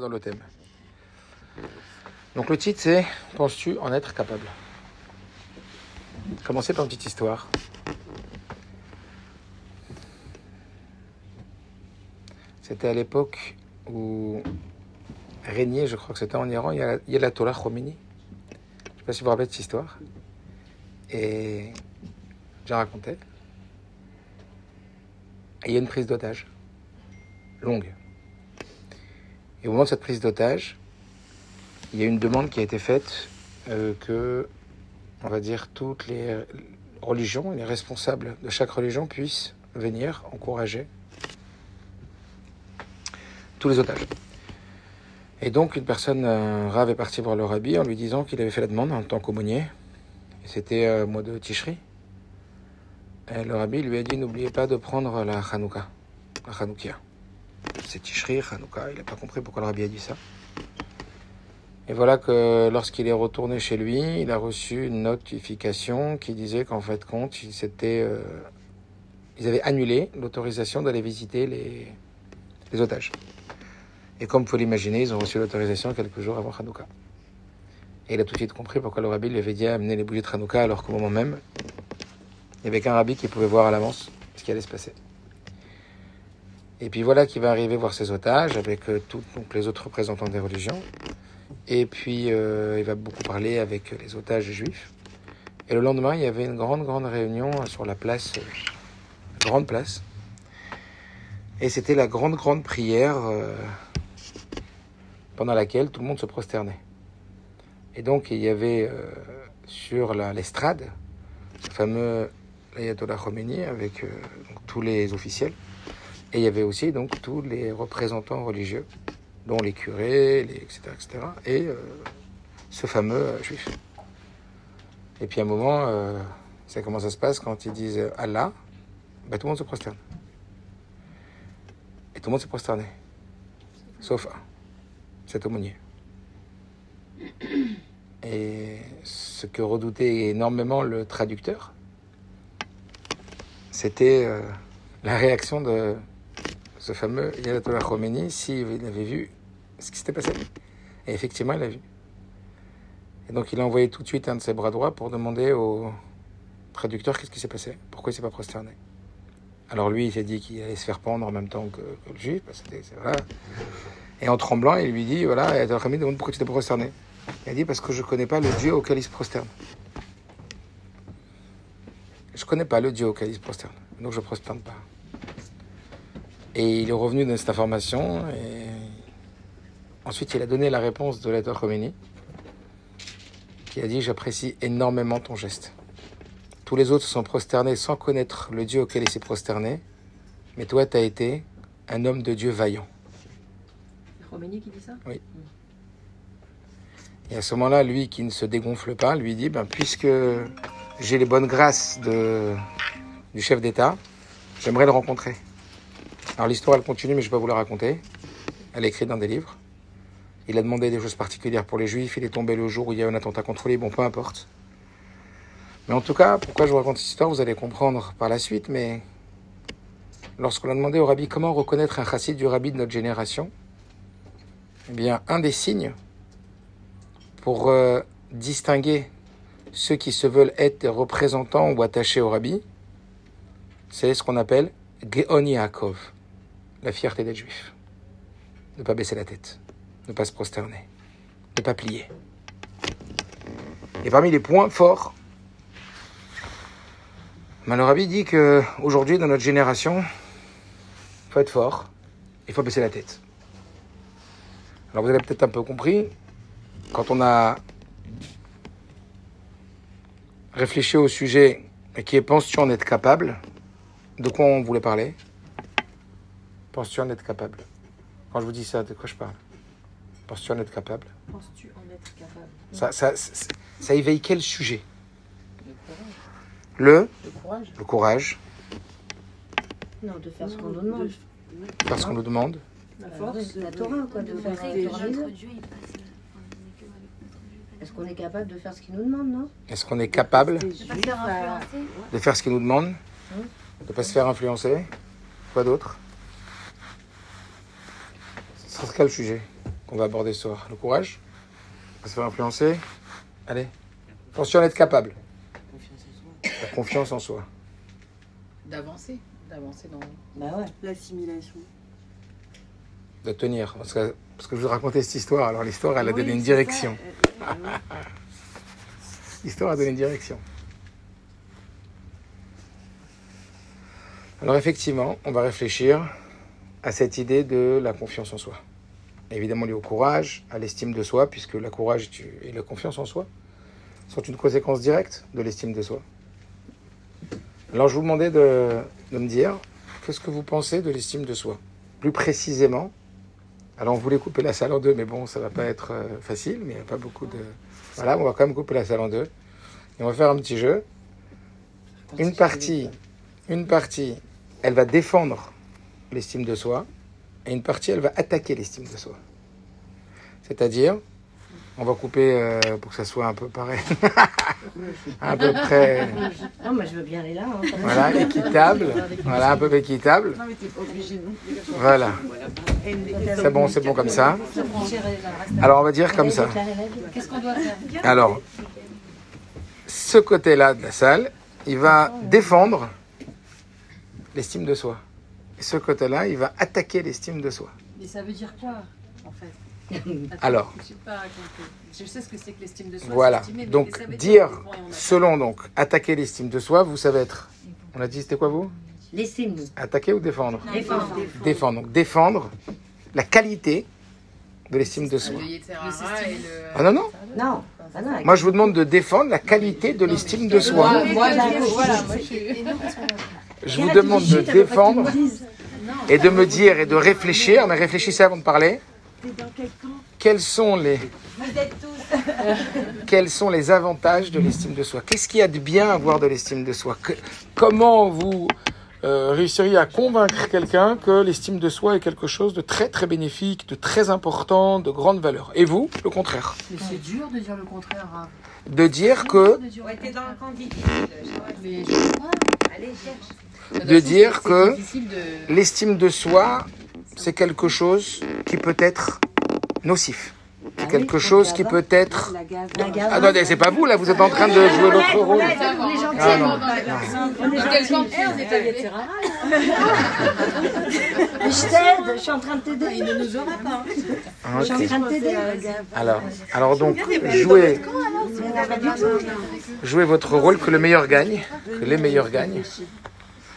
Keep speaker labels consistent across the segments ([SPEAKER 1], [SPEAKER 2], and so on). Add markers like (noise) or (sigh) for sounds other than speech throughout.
[SPEAKER 1] dans le thème. Donc le titre c'est Penses-tu en être capable? Commencez par une petite histoire. C'était à l'époque où régnait, je crois que c'était en Iran, il y a, il y a la Torah Khomeini. Je ne sais pas si vous vous rappelez cette histoire. Et j'ai raconté. Et il y a une prise d'otage longue. Et au moment de cette prise d'otage, il y a une demande qui a été faite euh, que, on va dire, toutes les religions, les responsables de chaque religion puissent venir encourager tous les otages. Et donc, une personne, rave, est parti voir le rabbi en lui disant qu'il avait fait la demande en tant qu'aumônier. C'était euh, mois de Tishri. Et le rabbi lui a dit N'oubliez pas de prendre la Hanouka, la Hanoukia. C'est Tishri, Hanouka. Il n'a pas compris pourquoi le rabbi a dit ça. Et voilà que lorsqu'il est retourné chez lui, il a reçu une notification qui disait qu'en fait compte, euh, ils avaient annulé l'autorisation d'aller visiter les, otages. Et comme vous pouvez l'imaginer, ils ont reçu l'autorisation quelques jours avant Hanouka. Et il a tout de suite compris pourquoi le rabbi lui avait dit amener les bougies de Hanouka alors qu'au moment même, il n'y avait qu'un rabbi qui pouvait voir à l'avance ce qui allait se passer. Et puis voilà qu'il va arriver voir ses otages avec euh, tous les autres représentants des religions. Et puis euh, il va beaucoup parler avec les otages juifs. Et le lendemain, il y avait une grande, grande réunion sur la place, euh, grande place. Et c'était la grande, grande prière euh, pendant laquelle tout le monde se prosternait. Et donc il y avait euh, sur l'estrade ce fameux l'ayatollah Khomeini avec euh, tous les officiels. Et il y avait aussi donc tous les représentants religieux, dont les curés, etc., etc. Et euh, ce fameux euh, juif. Et puis à un moment, euh, c'est comment ça se passe quand ils disent Allah, ben, tout le monde se prosterne. Et tout le monde s'est prosterné. Sauf cet aumônier. Et ce que redoutait énormément le traducteur, c'était euh, la réaction de ce fameux Ayatollah Khomeini s'il avait vu ce qui s'était passé. Et effectivement, il l'a vu. Et donc, il a envoyé tout de suite un de ses bras droits pour demander au traducteur qu'est-ce qui s'est passé, pourquoi il s'est pas prosterné. Alors lui, il s'est dit qu'il allait se faire pendre en même temps que, le juif. parce que voilà. Et en tremblant, il lui dit, voilà, Ayatollah Khomeini demande pourquoi tu t'es prosterné. Il a dit parce que je connais pas le Dieu auquel il se prosterne. Je connais pas le Dieu auquel il se prosterne, donc je ne prosterne pas. Et il est revenu de cette information et ensuite il a donné la réponse de l'Ayatollah Khomeini qui a dit j'apprécie énormément ton geste. Tous les autres se sont prosternés sans connaître le Dieu auquel il s'est prosterné, mais toi tu as été un homme de Dieu vaillant.
[SPEAKER 2] C'est Khomeini qui dit ça?
[SPEAKER 1] Et à ce moment-là, lui qui ne se dégonfle pas, lui dit ben, puisque j'ai les bonnes grâces de, du chef d'État, j'aimerais le rencontrer. Alors l'histoire, elle continue, mais je ne vais pas vous la raconter. Elle est écrite dans des livres. Il a demandé des choses particulières pour les juifs. Il est tombé le jour où il y a eu un attentat contre lui. Bon, peu importe. Mais en tout cas, pourquoi je vous raconte cette histoire, vous allez comprendre par la suite. Mais lorsqu'on a demandé au rabbi comment reconnaître un chassid du rabbi de notre génération, eh bien, un des signes pour euh, distinguer ceux qui se veulent être représentants ou attachés au rabbi, c'est ce qu'on appelle Geon Yaakov, la fierté d'être juif. Ne pas baisser la tête, ne pas se prosterner, ne pas plier. Et parmi les points forts, le rabbi dit que aujourd'hui dans notre génération, il faut être fort, il faut baisser la tête. Alors vous avez peut-être un peu compris, quand on a réfléchi au sujet et qui est penses-tu en être capable, de quoi on voulait parler? Penses-tu en être capable? Quand je vous dis ça, de quoi je parle? Penses-tu en être capable?
[SPEAKER 2] Penses-tu en être capable?
[SPEAKER 1] Ça, ça, ça, ça éveille quel sujet?
[SPEAKER 2] Le courage.
[SPEAKER 1] Le,
[SPEAKER 2] Le courage.
[SPEAKER 1] Le courage,
[SPEAKER 3] Non, de faire ce qu'on nous demande.
[SPEAKER 2] de-
[SPEAKER 1] faire ce qu'on nous demande.
[SPEAKER 2] La force.
[SPEAKER 3] La Torah, quoi, de
[SPEAKER 2] de
[SPEAKER 3] faire Est-ce qu'on est capable de faire ce qu'il nous demande, non?
[SPEAKER 1] Est-ce qu'on est capable
[SPEAKER 4] De faire influencer.
[SPEAKER 1] de faire ce qu'il nous demande De ne pas se faire influencer? Quoi d'autre? Ce serait quel sujet qu'on va aborder ce soir? Le courage? On va se faire influencer? Allez. Attention à être capable. La confiance en soi.
[SPEAKER 5] D'avancer. D'avancer dans.
[SPEAKER 3] Bah ouais.
[SPEAKER 2] L'assimilation.
[SPEAKER 1] De tenir. Parce que, parce que je vous racontais cette histoire. Alors l'histoire, elle a donné une
[SPEAKER 2] c'est
[SPEAKER 1] direction.
[SPEAKER 2] Euh, euh, oui. (laughs)
[SPEAKER 1] L'histoire a donné une direction. Alors effectivement, on va réfléchir à cette idée de la confiance en soi. Évidemment lié au courage, à l'estime de soi, puisque la courage et la confiance en soi sont une conséquence directe de l'estime de soi. Alors je vous demandais de, de me dire, qu'est-ce que vous pensez de l'estime de soi? Plus précisément, alors on voulait couper la salle en deux, mais bon, ça va pas être euh, facile, mais il n'y a pas beaucoup de... Voilà, on va quand même couper la salle en deux. Et on va faire un petit jeu. Une partie, une partie, elle va défendre l'estime de soi, et une partie, elle va attaquer l'estime de soi. C'est-à-dire, on va couper euh, pour que ça soit un peu pareil, (laughs) à peu près,
[SPEAKER 3] Non, mais je veux bien aller là. Hein.
[SPEAKER 1] voilà, équitable, voilà, un peu équitable,
[SPEAKER 2] Non, mais t'es pas obligé non
[SPEAKER 1] voilà. C'est bon, c'est bon comme ça. Alors on va dire comme ça.
[SPEAKER 5] Qu'est-ce qu'on doit faire?
[SPEAKER 1] Alors, ce côté-là de la salle, il va défendre l'estime de soi. Et ce côté-là, il va attaquer l'estime de soi.
[SPEAKER 2] Mais ça veut dire quoi, en fait? (laughs) Attends,
[SPEAKER 1] Alors.
[SPEAKER 2] Je sais pas compris. Je sais ce que c'est que l'estime de soi.
[SPEAKER 1] Voilà. Donc, dire, selon donc, attaquer l'estime de soi, vous savez être. On a dit, c'était quoi vous?
[SPEAKER 3] L'estime.
[SPEAKER 1] Attaquer ou défendre?
[SPEAKER 3] Défendre.
[SPEAKER 1] Défendre. Donc, défendre la qualité de l'estime de soi. Ah non, non.
[SPEAKER 3] Non. Ah
[SPEAKER 1] Moi, je vous demande de défendre la qualité de l'estime de soi.
[SPEAKER 5] Moi je suis.
[SPEAKER 1] Je vous demande de défendre et de me dire et de réfléchir, mais réfléchissez avant de parler. Quels sont les (laughs) quels sont les avantages de l'estime de soi? Qu'est-ce qu'il y a de bien à avoir de l'estime de soi? Que- Comment vous euh, réussiriez à convaincre quelqu'un que l'estime de soi est quelque chose de très très bénéfique, de très important, de grande valeur? Et vous, le contraire?
[SPEAKER 2] Mais c'est dur de dire le contraire. hein.
[SPEAKER 1] De dire que
[SPEAKER 6] Ouais, dans le.
[SPEAKER 2] Mais je.
[SPEAKER 6] Allez, cherche.
[SPEAKER 5] De
[SPEAKER 1] dire que-
[SPEAKER 5] de.
[SPEAKER 1] l'estime de soi, c'est quelque chose qui peut être nocif. C'est quelque chose qui peut être. Ah, Attendez, c'est pas vous là, vous êtes en train de jouer l'autre rôle.
[SPEAKER 3] On est gentils.
[SPEAKER 1] Ah, non.
[SPEAKER 5] Dans quel camp
[SPEAKER 2] On est à Yetzirara.
[SPEAKER 3] Mais je t'aide. Je suis en train de t'aider.
[SPEAKER 2] Il ne nous aura pas.
[SPEAKER 1] Ah,
[SPEAKER 3] Je suis en train de t'aider.
[SPEAKER 1] Alors, alors donc, jouez, jouez votre rôle, que le meilleur gagne, que les meilleurs gagnent.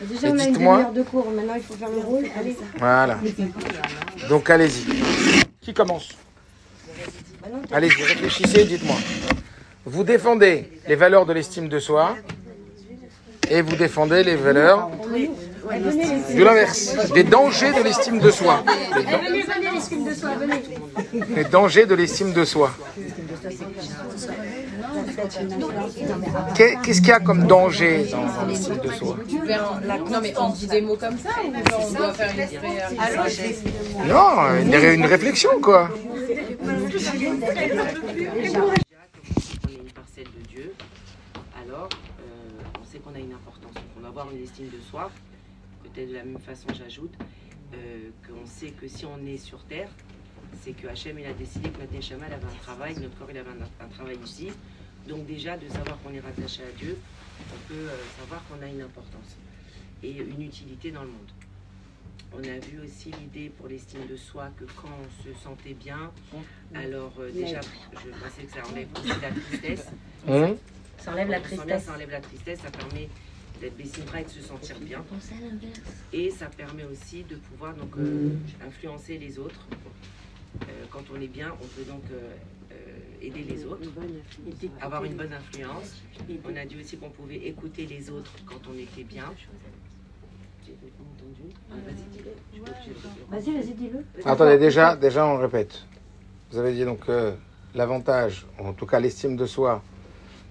[SPEAKER 3] Déjà, on a une demi-heure de cours. Maintenant, il faut faire le rôle. Allez.
[SPEAKER 1] Voilà. Donc allez-y. Qui commence Allez-y, réfléchissez, dites-moi. Vous défendez les valeurs de l'estime de soi et vous défendez les valeurs de l'inverse, des dangers de l'estime de soi. Les dangers de l'estime de soi. Qu'est- Qu'est-ce qu'il y a comme danger dans, l'estime de soi?
[SPEAKER 5] Non, mais on dit des mots comme ça ou on doit faire une
[SPEAKER 1] Non, une, ré- une réflexion quoi.
[SPEAKER 6] on est une parcelle de Dieu, alors euh, on sait qu'on a une importance. Donc on doit avoir une estime de soi. Peut-être de la même façon, j'ajoute euh, qu'on sait que si on est sur terre, c'est que Hachem il a décidé que notre Neshama elle avait un travail, notre corps il avait un, un travail ici. Donc déjà de savoir qu'on est rattaché à Dieu, on peut euh, savoir qu'on a une importance et une utilité dans le monde. On a vu aussi l'idée pour l'estime de soi que quand on se sentait bien, alors euh, déjà, je pensais que ça enlève aussi la tristesse.
[SPEAKER 1] Hum (laughs)
[SPEAKER 3] Ça enlève la tristesse.
[SPEAKER 6] Ça enlève la tristesse, ça permet d'être bessimra et de se sentir bien. Et ça permet aussi de pouvoir donc euh, influencer les autres. Euh, quand on est bien, on peut donc euh, euh, aider les autres, avoir une bonne influence. On a dit aussi qu'on pouvait écouter les autres quand on était bien. J'ai pas entendu. Ah, vas-y,
[SPEAKER 3] Vas-y, vas-y, dis-le.
[SPEAKER 1] Attendez, déjà, déjà on répète. Vous avez dit donc que l'avantage, en tout cas l'estime de soi,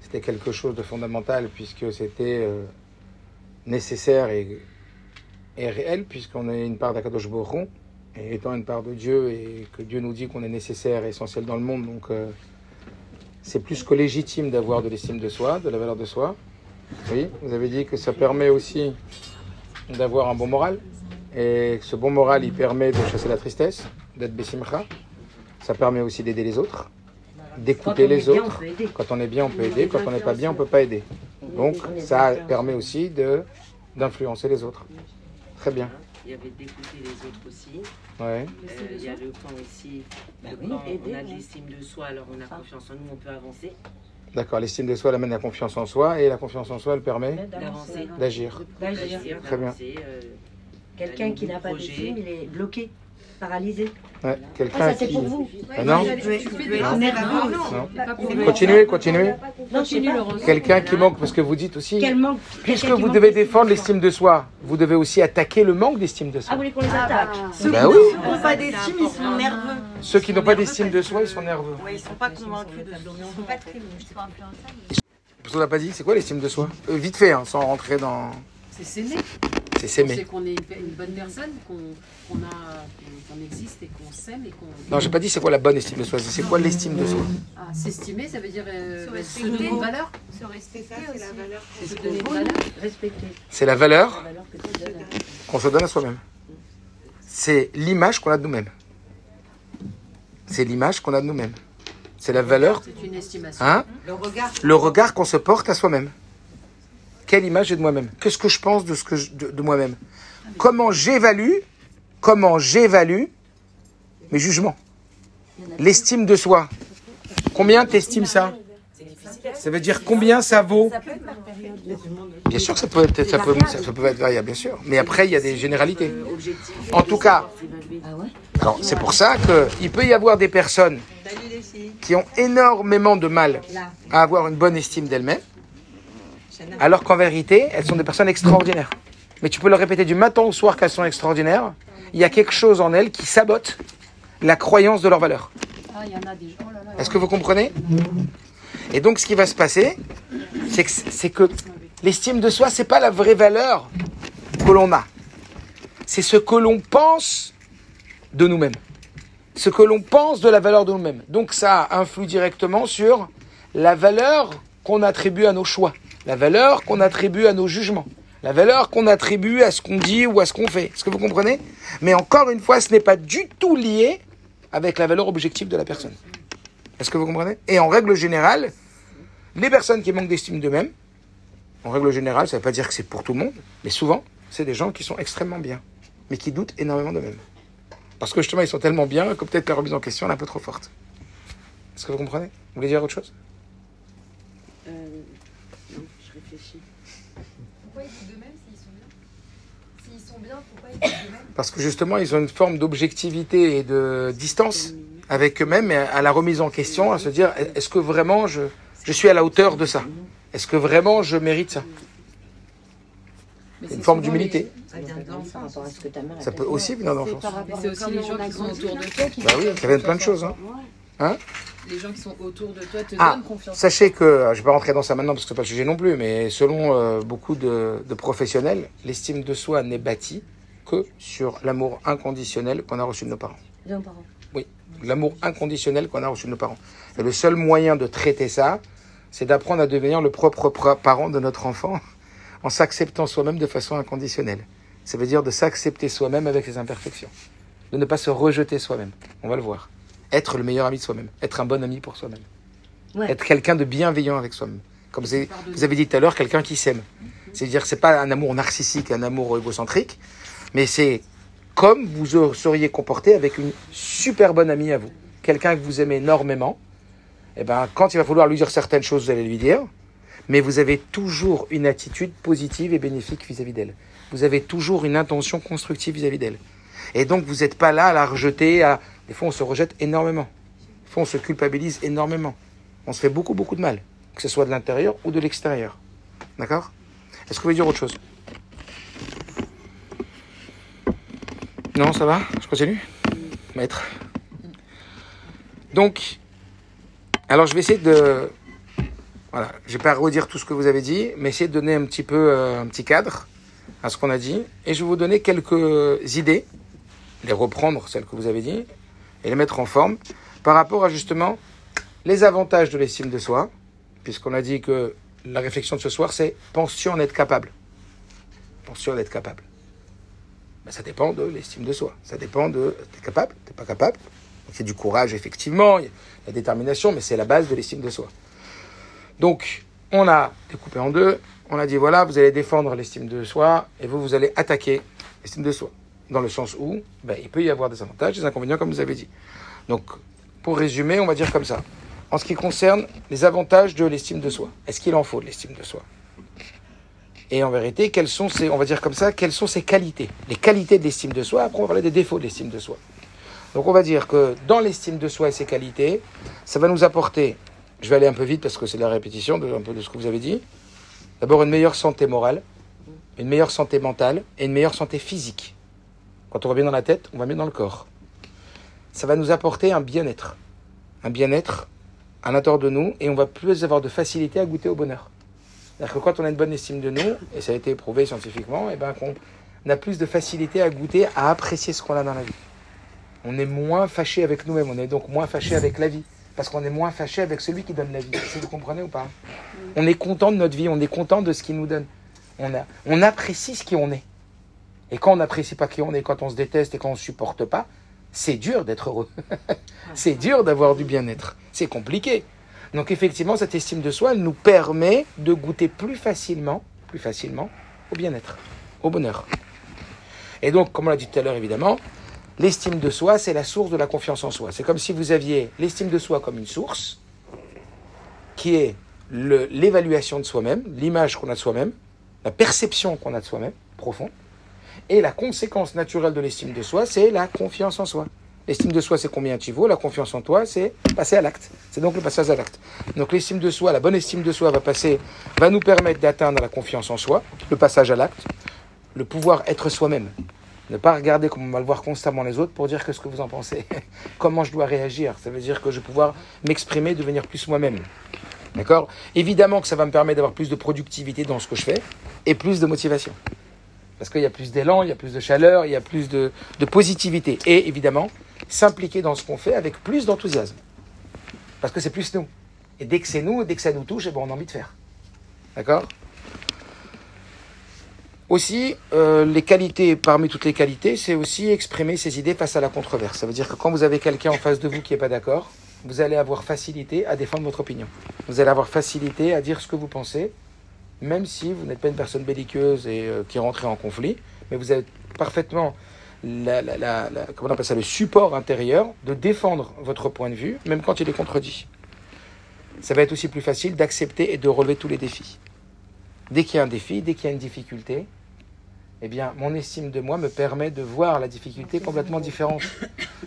[SPEAKER 1] c'était quelque chose de fondamental puisque c'était euh, nécessaire et, et réel puisqu'on est une part d'Akadosh Hu, et étant une part de Dieu et que Dieu nous dit qu'on est nécessaire et essentiel dans le monde, donc euh, c'est plus que légitime d'avoir de l'estime de soi, de la valeur de soi. Oui, vous avez dit que ça permet aussi d'avoir un bon moral et ce bon moral, il permet de chasser la tristesse, d'être bessimcha. Ça permet aussi d'aider les autres, d'écouter les autres. Quand on est bien, on peut aider. Quand on n'est pas bien, on peut pas aider. Donc, ça permet aussi de d'influencer les autres. Très bien.
[SPEAKER 6] Il y avait d'écouter les autres aussi.
[SPEAKER 1] Ouais.
[SPEAKER 6] Euh, il y a le point aussi,
[SPEAKER 3] Bah oui, aider,
[SPEAKER 6] on a de
[SPEAKER 3] ouais.
[SPEAKER 6] l'estime de soi, alors on a
[SPEAKER 3] Enfin.
[SPEAKER 6] confiance en nous, on peut avancer,
[SPEAKER 1] D'accord. L'estime de soi elle amène la confiance en soi et la confiance en soi, elle permet
[SPEAKER 6] d'avancer,
[SPEAKER 1] d'agir.
[SPEAKER 3] D'agir.
[SPEAKER 1] Très bien.
[SPEAKER 6] euh,
[SPEAKER 3] Quelqu'un qui n'a pas d'estime, il est bloqué, paralysé.
[SPEAKER 1] Ouais.
[SPEAKER 3] Ah,
[SPEAKER 1] Quelqu'un
[SPEAKER 3] ça c'est
[SPEAKER 1] qui.
[SPEAKER 3] pour vous.
[SPEAKER 1] Ah non. Continuez, continuez. Quelqu'un qui manque, parce que vous dites aussi,
[SPEAKER 3] Quel manque
[SPEAKER 1] puisque vous devez défendre l'estime de soi, vous devez aussi attaquer le manque d'estime de
[SPEAKER 3] Ah,
[SPEAKER 1] soi.
[SPEAKER 3] vous voulez qu'on les attaque
[SPEAKER 1] Bah oui.
[SPEAKER 7] Ceux qui n'ont pas d'estime, ils sont nerveux.
[SPEAKER 1] Ceux qui n'ont pas d'estime de soi, ils sont nerveux.
[SPEAKER 7] Ouais, ils sont pas convaincus de Ils sont pas très
[SPEAKER 1] Parce qu'on n'a pas dit, c'est quoi l'estime de soi Euh, Vite fait, hein, sans rentrer dans.
[SPEAKER 2] C'est s'aimer.
[SPEAKER 1] C'est
[SPEAKER 2] C'est
[SPEAKER 1] s'aimer.
[SPEAKER 2] qu'on est une, bonne personne, qu'on existe et qu'on s'aime et qu'on.
[SPEAKER 1] Non, j'ai pas dit c'est quoi la bonne estime de soi, c'est quoi l'estime de soi.
[SPEAKER 2] Ah, s'estimer, ça veut dire euh,
[SPEAKER 4] Se
[SPEAKER 2] donner une valeur.
[SPEAKER 4] Se respecter.
[SPEAKER 2] C'est se donner une valeur.
[SPEAKER 3] Respecter
[SPEAKER 1] C'est la valeur
[SPEAKER 3] la
[SPEAKER 1] qu'on se donne à soi-même. C'est l'image qu'on a de nous-mêmes. C'est l'image qu'on a de nous-mêmes. C'est la valeur,
[SPEAKER 2] C'est une estimation.
[SPEAKER 1] hein,
[SPEAKER 7] Le regard.
[SPEAKER 1] le regard qu'on se porte à soi-même. Quelle image j'ai de moi-même? Qu'est-ce que je pense de, moi-même? Comment j'évalue Comment j'évalue mes jugements? L'estime de soi. Combien t'estimes ça? Ça veut dire combien ça vaut? Bien sûr que ça peut être, variable, bien sûr. Mais après, il y a des généralités. En tout cas, c'est pour ça qu'il peut y avoir des personnes qui ont énormément de mal à avoir une bonne estime d'elles-mêmes, alors qu'en vérité, elles sont des personnes extraordinaires. Mais tu peux leur répéter du matin au soir qu'elles sont extraordinaires, il y a quelque chose en elles qui sabote la croyance de leur valeur.
[SPEAKER 2] Ah. Oh.
[SPEAKER 1] Est-ce que vous comprenez? Et donc, ce qui va se passer, c'est que, c'est que l'estime de soi, c'est pas la vraie valeur que l'on a. C'est ce que l'on pense de nous-mêmes. Ce que l'on pense de la valeur de nous-mêmes. Donc, ça influe directement sur la valeur qu'on attribue à nos choix, la valeur qu'on attribue à nos jugements, la valeur qu'on attribue à ce qu'on dit ou à ce qu'on fait. Est-ce que vous comprenez? Mais encore une fois, ce n'est pas du tout lié avec la valeur objective de la personne. Est-ce que vous comprenez? Et en règle générale, les personnes qui manquent d'estime d'eux-mêmes, en règle générale, ça ne veut pas dire que c'est pour tout le monde, mais souvent, c'est des gens qui sont extrêmement bien, mais qui doutent énormément d'eux-mêmes. Parce que justement, ils sont tellement bien que peut-être la remise en question est un peu trop forte. Est-ce que vous comprenez? Vous voulez dire autre chose
[SPEAKER 6] Euh, non, je réfléchis.
[SPEAKER 8] Pourquoi ils doutent d'eux-mêmes s'ils sont bien S'ils sont bien, pourquoi ils doutent d'eux-mêmes
[SPEAKER 1] Parce que justement, ils ont une forme d'objectivité et de distance avec eux-mêmes et à la remise en question, à se dire est-ce que vraiment je, je suis à la hauteur de ça? Est-ce que vraiment je mérite ça?
[SPEAKER 2] Mais
[SPEAKER 1] Une forme d'humilité.
[SPEAKER 7] Ça vient de
[SPEAKER 3] Par
[SPEAKER 7] l'enfance.
[SPEAKER 3] rapport à ce que ta mère a
[SPEAKER 1] Ça
[SPEAKER 3] fait.
[SPEAKER 1] peut aussi venir d'enfance.
[SPEAKER 2] c'est aussi les gens qui sont autour de toi qui
[SPEAKER 1] Bah oui, ça vient de plein de choses. Hein.
[SPEAKER 2] Les gens qui sont autour de toi te
[SPEAKER 1] Ah,
[SPEAKER 2] donnent confiance.
[SPEAKER 1] Sachez que, je ne vais pas rentrer dans ça maintenant parce que ce n'est pas le sujet non plus, mais selon euh, beaucoup de, de professionnels, l'estime de soi n'est bâtie que sur l'amour inconditionnel qu'on a reçu de nos parents.
[SPEAKER 3] Nos parents.
[SPEAKER 1] L'amour inconditionnel qu'on a reçu de nos parents. Et le seul moyen de traiter ça, c'est d'apprendre à devenir le propre parent de notre enfant en s'acceptant soi-même de façon inconditionnelle. Ça veut dire de s'accepter soi-même avec ses imperfections. De ne pas se rejeter soi-même. On va le voir. Être le meilleur ami de soi-même. Être un bon ami pour soi-même.
[SPEAKER 3] Ouais.
[SPEAKER 1] Être quelqu'un de bienveillant avec soi-même. Comme vous avez, vous avez dit tout à l'heure, quelqu'un qui s'aime. C'est-à-dire que c'est pas un amour narcissique, un amour égocentrique, mais c'est comme vous seriez comporté avec une super bonne amie à vous. Quelqu'un que vous aimez énormément. Et ben, quand il va falloir lui dire certaines choses, vous allez lui dire. Mais vous avez toujours une attitude positive et bénéfique vis-à-vis d'elle. Vous avez toujours une intention constructive vis-à-vis d'elle. Et donc, vous n'êtes pas là à la rejeter. À... Des fois, on se rejette énormément. Des fois, on se culpabilise énormément. On se fait beaucoup, beaucoup de mal. Que ce soit de l'intérieur ou de l'extérieur. D'accord? Est-ce que vous voulez dire autre chose? Non, ça va Je continue Maître. Donc, alors je vais essayer de... Voilà, je vais pas redire tout ce que vous avez dit, mais essayer de donner un petit peu euh, un petit cadre à ce qu'on a dit. Et je vais vous donner quelques idées, les reprendre, celles que vous avez dit, et les mettre en forme, par rapport à justement les avantages de l'estime de soi, puisqu'on a dit que la réflexion de ce soir, c'est penses-tu en être capable Penses-tu en être capable ben, Ça dépend de l'estime de soi. Ça dépend de t'es capable, t'es pas capable. C'est du courage, effectivement, il y a la détermination, mais c'est la base de l'estime de soi. Donc, on a découpé en deux, on a dit voilà, vous allez défendre l'estime de soi et vous, vous allez attaquer l'estime de soi. Dans le sens où ben, il peut y avoir des avantages, des inconvénients, comme vous avez dit. Donc, pour résumer, on va dire comme ça. En ce qui concerne les avantages de l'estime de soi, est-ce qu'il en faut de l'estime de soi? Et en vérité, quelles sont ces, on va dire comme ça, quelles sont ses qualités? Les qualités de l'estime de soi, après on va parler des défauts de l'estime de soi. Donc on va dire que dans l'estime de soi et ses qualités, ça va nous apporter, je vais aller un peu vite parce que c'est la répétition de ce que vous avez dit, d'abord une meilleure santé morale, une meilleure santé mentale et une meilleure santé physique. Quand on va bien dans la tête, on va bien dans le corps. Ça va nous apporter un bien-être. Un bien-être à l'intérieur de nous et on va plus avoir de facilité à goûter au bonheur. C'est-à-dire que quand on a une bonne estime de nous, et ça a été prouvé scientifiquement, et ben qu'on a plus de facilité à goûter, à apprécier ce qu'on a dans la vie. On est moins fâché avec nous-mêmes, on est donc moins fâché avec la vie. Parce qu'on est moins fâché avec celui qui donne la vie. Que vous comprenez ou pas? On est content de notre vie, on est content de ce qu'il nous donne. On, a, on apprécie ce qui on est. Et quand on n'apprécie pas qui on est, quand on se déteste et quand on ne supporte pas, c'est dur d'être heureux. (laughs) c'est dur d'avoir du bien-être. C'est compliqué. Donc effectivement, cette estime de soi, nous permet de goûter plus facilement, plus facilement au bien-être, au bonheur. Et donc, comme on l'a dit tout à l'heure, évidemment, l'estime de soi, c'est la source de la confiance en soi. C'est comme si vous aviez l'estime de soi comme une source, qui est l'évaluation de soi-même, l'image qu'on a de soi-même, la perception qu'on a de soi-même, profonde. Et la conséquence naturelle de l'estime de soi, c'est la confiance en soi. L'estime de soi, c'est combien tu vaux. La confiance en toi, c'est passer à l'acte. C'est donc le passage à l'acte. Donc l'estime de soi, la bonne estime de soi va passer, va nous permettre d'atteindre la confiance en soi, le passage à l'acte, le pouvoir être soi-même. Ne pas regarder comme on va le voir constamment les autres pour dire que ce que vous en pensez. (laughs) Comment je dois réagir? Ça veut dire que je vais pouvoir m'exprimer, devenir plus moi-même. D'accord? Évidemment que ça va me permettre d'avoir plus de productivité dans ce que je fais et plus de motivation. Parce qu'il y a plus d'élan, il y a plus de chaleur, il y a plus de, de positivité. Et évidemment, s'impliquer dans ce qu'on fait avec plus d'enthousiasme. Parce que c'est plus nous. Et dès que c'est nous, dès que ça nous touche, eh ben, on a envie de faire. D'accord? Aussi, euh, les qualités, parmi toutes les qualités, c'est aussi exprimer ses idées face à la controverse. Ça veut dire que quand vous avez quelqu'un en face de vous qui n'est pas d'accord, vous allez avoir facilité à défendre votre opinion. Vous allez avoir facilité à dire ce que vous pensez, même si vous n'êtes pas une personne belliqueuse et euh, qui est rentrée en conflit, mais vous avez parfaitement la, comment on appelle ça, le support intérieur de défendre votre point de vue, même quand il est contredit. Ça va être aussi plus facile d'accepter et de relever tous les défis. Dès qu'il y a un défi, dès qu'il y a une difficulté, eh bien, mon estime de moi me permet de voir la difficulté complètement différente.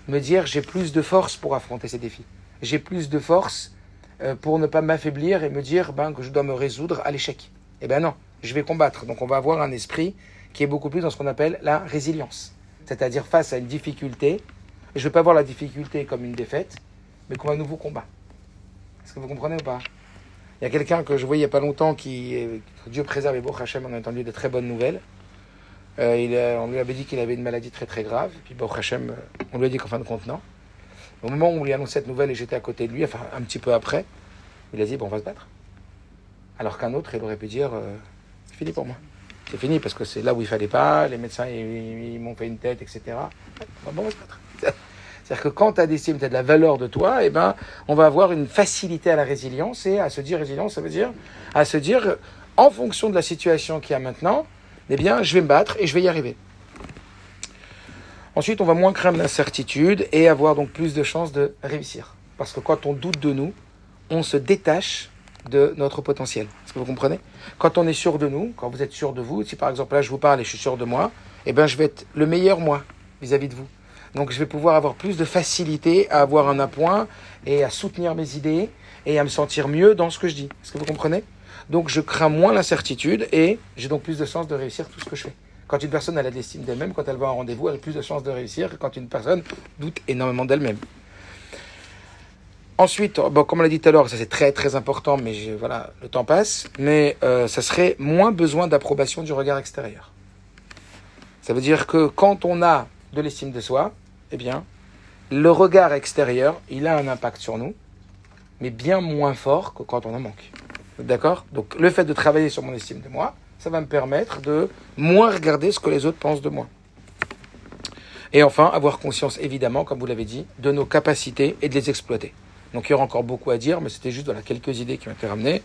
[SPEAKER 1] Me dire, j'ai plus de force pour affronter ces défis. J'ai plus de force euh, pour ne pas m'affaiblir et me dire ben, que je dois me résoudre à l'échec. Eh bien non, je vais combattre. Donc on va avoir un esprit qui est beaucoup plus dans ce qu'on appelle la résilience. C'est-à-dire face à une difficulté, je ne vais pas voir la difficulté comme une défaite, mais comme un nouveau combat. Est-ce que vous comprenez ou pas? Il y a quelqu'un que je voyais il n'y a pas longtemps qui, Dieu préserve et Baruch Hashem, on a entendu de très bonnes nouvelles. Euh, on lui avait dit qu'il avait une maladie très très grave, puis Baruch Hashem, euh, on lui a dit qu'en fin de compte, non. Au moment où on lui annonce cette nouvelle et j'étais à côté de lui, enfin un petit peu après, il a dit, bon, on va se battre. Alors qu'un autre, il aurait pu dire, euh, fini pour moi. C'est fini parce que c'est là où il fallait pas, les médecins ils, m'ont fait une tête, etc. Bon. C'est-à-dire que quand tu as d'estime, tu de la valeur de toi, eh ben, on va avoir une facilité à la résilience et à se dire résilience, ça veut dire à se dire en fonction de la situation qu'il y a maintenant, eh bien, je vais me battre et je vais y arriver. Ensuite, on va moins craindre l'incertitude et avoir donc plus de chances de réussir. Parce que quand on doute de nous, on se détache de notre potentiel. Est-ce que vous comprenez? Quand on est sûr de nous, quand vous êtes sûr de vous, si par exemple là je vous parle et je suis sûr de moi, eh bien je vais être le meilleur moi vis-à-vis de vous. Donc je vais pouvoir avoir plus de facilité à avoir un appoint et à soutenir mes idées et à me sentir mieux dans ce que je dis. Est-ce que vous comprenez? Donc je crains moins l'incertitude et j'ai donc plus de chances de réussir tout ce que je fais. Quand une personne a de l'estime d'elle-même, quand elle va à un rendez-vous, elle a plus de chances de réussir que quand une personne doute énormément d'elle-même. Ensuite, bon, comme on l'a dit tout à l'heure, ça c'est très très important, mais j'ai- voilà, le temps passe, mais euh, ça serait moins besoin d'approbation du regard extérieur. Ça veut dire que quand on a de l'estime de soi, eh bien, le regard extérieur, il a un impact sur nous, mais bien moins fort que quand on en manque. D'accord? Donc le fait de travailler sur mon estime de moi, ça va me permettre de moins regarder ce que les autres pensent de moi. Et enfin, avoir conscience, évidemment, comme vous l'avez dit, de nos capacités et de les exploiter. Donc il y aura encore beaucoup à dire, mais c'était juste quelques idées qui ont été ramenées.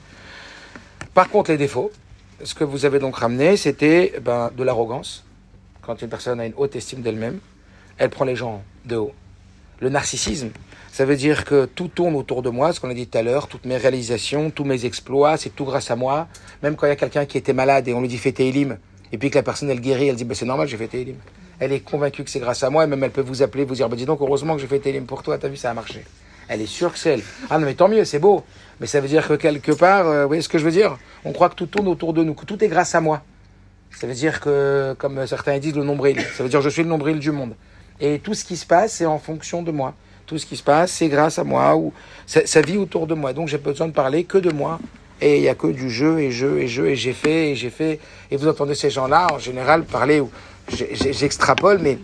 [SPEAKER 1] Par contre, les défauts, ce que vous avez donc ramené, c'était ben, de l'arrogance. Quand une personne a une haute estime d'elle-même, elle prend les gens de haut. Le narcissisme, ça veut dire que tout tourne autour de moi, ce qu'on a dit tout à l'heure, toutes mes réalisations, tous mes exploits, c'est tout grâce à moi. Même quand il y a quelqu'un qui était malade et on lui dit fais Télim, et puis que la personne elle guérit, elle dit bah, c'est normal, j'ai fait Télim. Elle est convaincue que c'est grâce à moi, et même elle peut vous appeler, vous dire bah, dis donc, heureusement que j'ai fait Télim pour toi, t'as vu, ça a marché. Elle est sûre que c'est elle. Ah non, mais tant mieux, c'est beau. Mais ça veut dire que quelque part, euh, vous voyez ce que je veux dire? On croit que tout tourne autour de nous, que tout est grâce à moi. Ça veut dire que, comme certains disent, le nombril. Ça veut dire que je suis le nombril du monde. Et tout ce qui se passe, c'est en fonction de moi. Tout ce qui se passe, c'est grâce à moi ou ça, vit autour de moi. Donc j'ai besoin de parler que de moi. Et il n'y a que du jeu et jeu et jeu et j'ai fait et j'ai fait. Et vous entendez ces gens-là en général parler j'extrapole, mais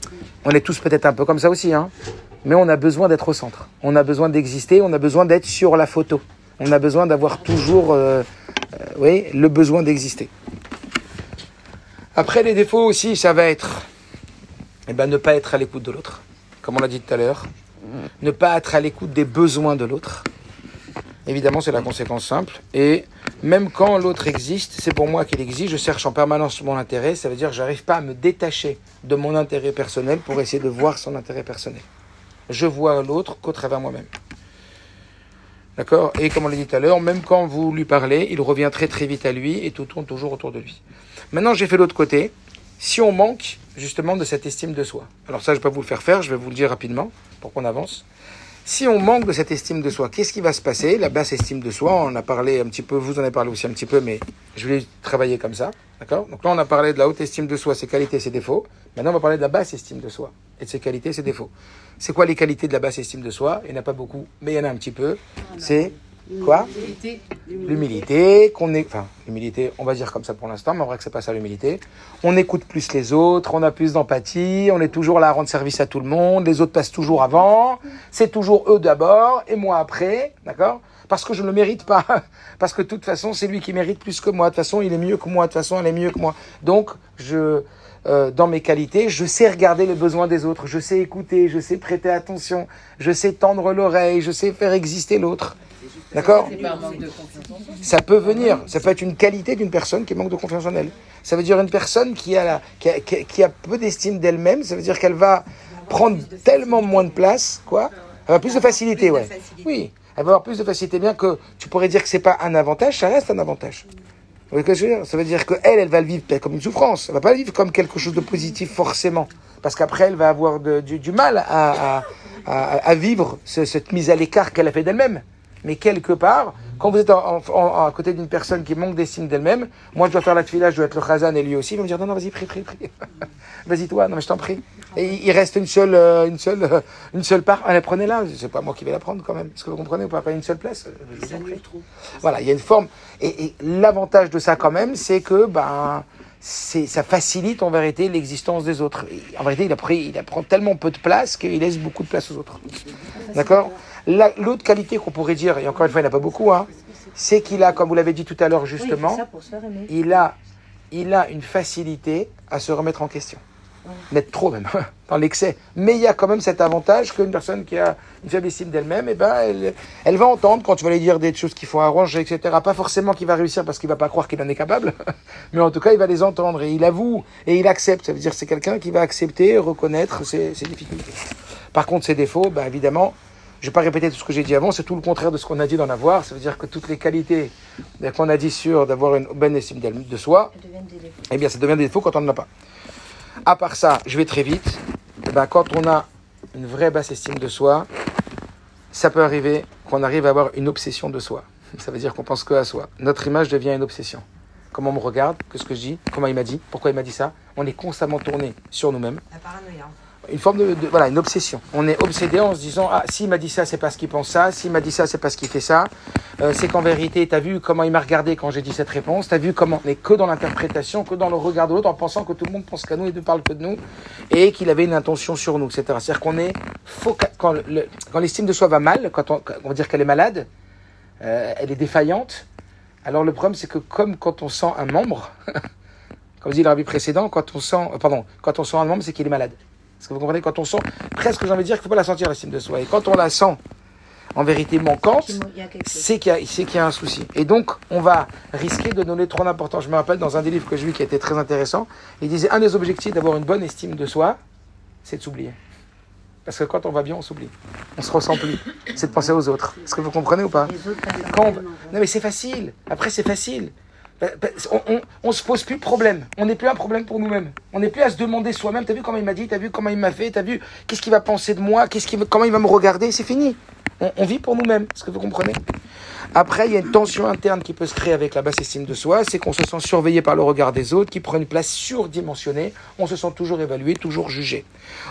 [SPEAKER 1] on est tous peut-être un peu comme ça aussi. Hein. Mais on a besoin d'être au centre. On a besoin d'exister. On a besoin d'être sur la photo. On a besoin d'avoir toujours, euh, euh, le besoin d'exister. Après les défauts aussi, ça va être, eh ben, ne pas être à l'écoute de l'autre, comme on l'a dit tout à l'heure, ne pas être à l'écoute des besoins de l'autre. Évidemment, c'est la conséquence simple. Et même quand l'autre existe, c'est pour moi qu'il existe. Je cherche en permanence mon intérêt. Ça veut dire que j'arrive pas à me détacher de mon intérêt personnel pour essayer de voir son intérêt personnel. Je vois l'autre qu'au travers moi-même. D'accord? Et comme on l'a dit tout à l'heure, même quand vous lui parlez, il revient très très vite à lui et tout tourne toujours autour de lui. Maintenant, j'ai fait l'autre côté. Si on manque justement de cette estime de soi, alors ça, je ne vais pas vous le faire faire, je vais vous le dire rapidement pour qu'on avance. Si on manque de cette estime de soi, qu'est-ce qui va se passer? La basse estime de soi, on a parlé un petit peu, vous en avez parlé aussi un petit peu, mais je vais travailler comme ça. D'accord? Donc là, on a parlé de la haute estime de soi, ses qualités, ses défauts. Maintenant, on va parler de la basse estime de soi et de ses qualités, ses défauts. C'est quoi les qualités de la basse estime de soi? Il n'y en a pas beaucoup, mais il y en a un petit peu. C'est quoi?
[SPEAKER 2] L'humilité.
[SPEAKER 1] L'humilité, qu'on est, enfin, l'humilité, on va dire comme ça pour l'instant, mais en vrai que c'est pas ça l'humilité. On écoute plus les autres, on a plus d'empathie, on est toujours là à rendre service à tout le monde, les autres passent toujours avant, c'est toujours eux d'abord et moi après, d'accord? Parce que je ne le mérite pas, (laughs) parce que de toute façon c'est lui qui mérite plus que moi, de toute façon il est mieux que moi, de toute façon elle est mieux que moi. Donc je, euh, dans mes qualités, je sais regarder les besoins des autres, je sais écouter, je sais prêter attention, je sais tendre l'oreille, je sais faire exister l'autre. D'accord ça peut venir, ça peut être une qualité d'une personne qui manque de confiance en elle. Ça veut dire une personne qui a, la, qui a, qui a- qui a peu d'estime d'elle-même, ça veut dire qu'elle va prendre tellement moins de place, quoi. Elle va plus de facilité, ouais. Oui, elle va avoir plus de facilité, bien que tu pourrais dire que c'est pas un avantage, ça reste un avantage. Vous ce que je veux dire? Ça veut dire qu'elle, elle va le vivre comme une souffrance. Elle va pas le vivre comme quelque chose de positif forcément. Parce qu'après, elle va avoir du, mal à, vivre ce- cette mise à l'écart qu'elle a fait d'elle-même. Mais quelque part, quand vous êtes en- en- en- à côté d'une personne qui manque d'estime d'elle-même, moi je dois faire la tefila, je dois être le chazan et lui aussi, il va me dire non, non, vas-y, prie, prie, prie. (laughs) vas-y toi, non mais je t'en prie. Et il il reste une seule, euh, une seule, euh, une seule part. Allez, prenez-la. C'est pas moi qui vais la prendre quand même. Est-ce que vous comprenez ou pas? Une seule place? euh, je vous. Voilà, il y a une forme. Et, et l'avantage de ça quand même, c'est que ben, c'est, ça facilite en vérité l'existence des autres. Et en vérité, il, a pris, il prend tellement peu de place qu'il laisse beaucoup de place aux autres. D'accord? L'autre qualité qu'on pourrait dire, et encore une fois, il n'y en a pas beaucoup, hein, c'est qu'il a, comme vous l'avez dit tout à l'heure justement, il a, il a une facilité à se remettre en question. D'être trop même, (laughs) dans l'excès. Mais il y a quand même cet avantage qu'une personne qui a une faible estime d'elle-même, eh ben, elle, elle va entendre quand tu vas lui dire des choses qu'il faut arranger, etc. Pas forcément qu'il va réussir parce qu'il va pas croire qu'il en est capable, (laughs) mais en tout cas, il va les entendre et il avoue et il accepte. Ça veut dire que c'est quelqu'un qui va accepter, reconnaître ses, ses difficultés. Par contre, ses défauts, ben, évidemment, je ne vais pas répéter tout ce que j'ai dit avant, c'est tout le contraire de ce qu'on a dit d'en avoir. Ça veut dire que toutes les qualités ben, qu'on a dit sur d'avoir une bonne estime de soi,
[SPEAKER 3] Ça devient des défauts.
[SPEAKER 1] eh bien, ça devient des défauts quand on n'en a pas. À part ça, je vais très vite. Eh ben, quand on a une vraie basse estime de soi, ça peut arriver qu'on arrive à avoir une obsession de soi. (laughs) Ça veut dire qu'on pense que à soi. Notre image devient une obsession. Comment on me regarde, qu'est-ce que je dis, comment il m'a dit, pourquoi il m'a dit ça. On est constamment tourné sur nous-mêmes.
[SPEAKER 7] La paranoïa.
[SPEAKER 1] Une forme de, de- voilà, une obsession. On est obsédé en se disant ah s'il m'a dit ça c'est parce qu'il pense ça, s'il m'a dit ça c'est parce qu'il fait ça. Euh, c'est qu'en vérité t'as vu comment il m'a regardé quand j'ai dit cette réponse, t'as vu comment on est que dans l'interprétation, que dans le regard de l'autre en pensant que tout le monde pense qu'à nous et ne parle que de nous et qu'il avait une intention sur nous, etc. C'est-à-dire qu'on est foca- quand le- quand l'estime de soi va mal, quand on, on va dire qu'elle est malade, euh, elle est défaillante. Alors le problème c'est que comme quand on sent un membre, (laughs) comme dit le rabbi précédent, quand on sent, euh, pardon, quand on sent un membre c'est qu'il est malade. Est-ce que vous comprenez Quand on sent, presque j'ai envie de dire qu'il ne faut pas la sentir, l'estime de soi. Et quand on la sent en vérité manquante, c'est qu'il y, qu'il y a un souci. Et donc, on va risquer de donner trop d'importance. Je me rappelle dans un des livres que j'ai lu qui était très intéressant, il disait un des objectifs d'avoir une bonne estime de soi, c'est de s'oublier. Parce que quand on va bien, on s'oublie. On se ressent plus. C'est de penser aux autres. Est-ce que vous comprenez ou pas? Quand on- Non mais c'est facile. Après c'est facile. On, on se pose plus de problème. On n'est plus un problème pour nous-mêmes. On n'est plus à se demander soi-même. T'as vu comment il m'a dit T'as vu comment il m'a fait T'as vu qu'est-ce qu'il va penser de moi Qu'est-ce qu'il, comment il va me regarder C'est fini. On, on vit pour nous-mêmes. Est-ce que vous comprenez? Après, il y a une tension interne qui peut se créer avec la basse estime de soi. C'est qu'on se sent surveillé par le regard des autres, qui prend une place surdimensionnée. On se sent toujours évalué, toujours jugé.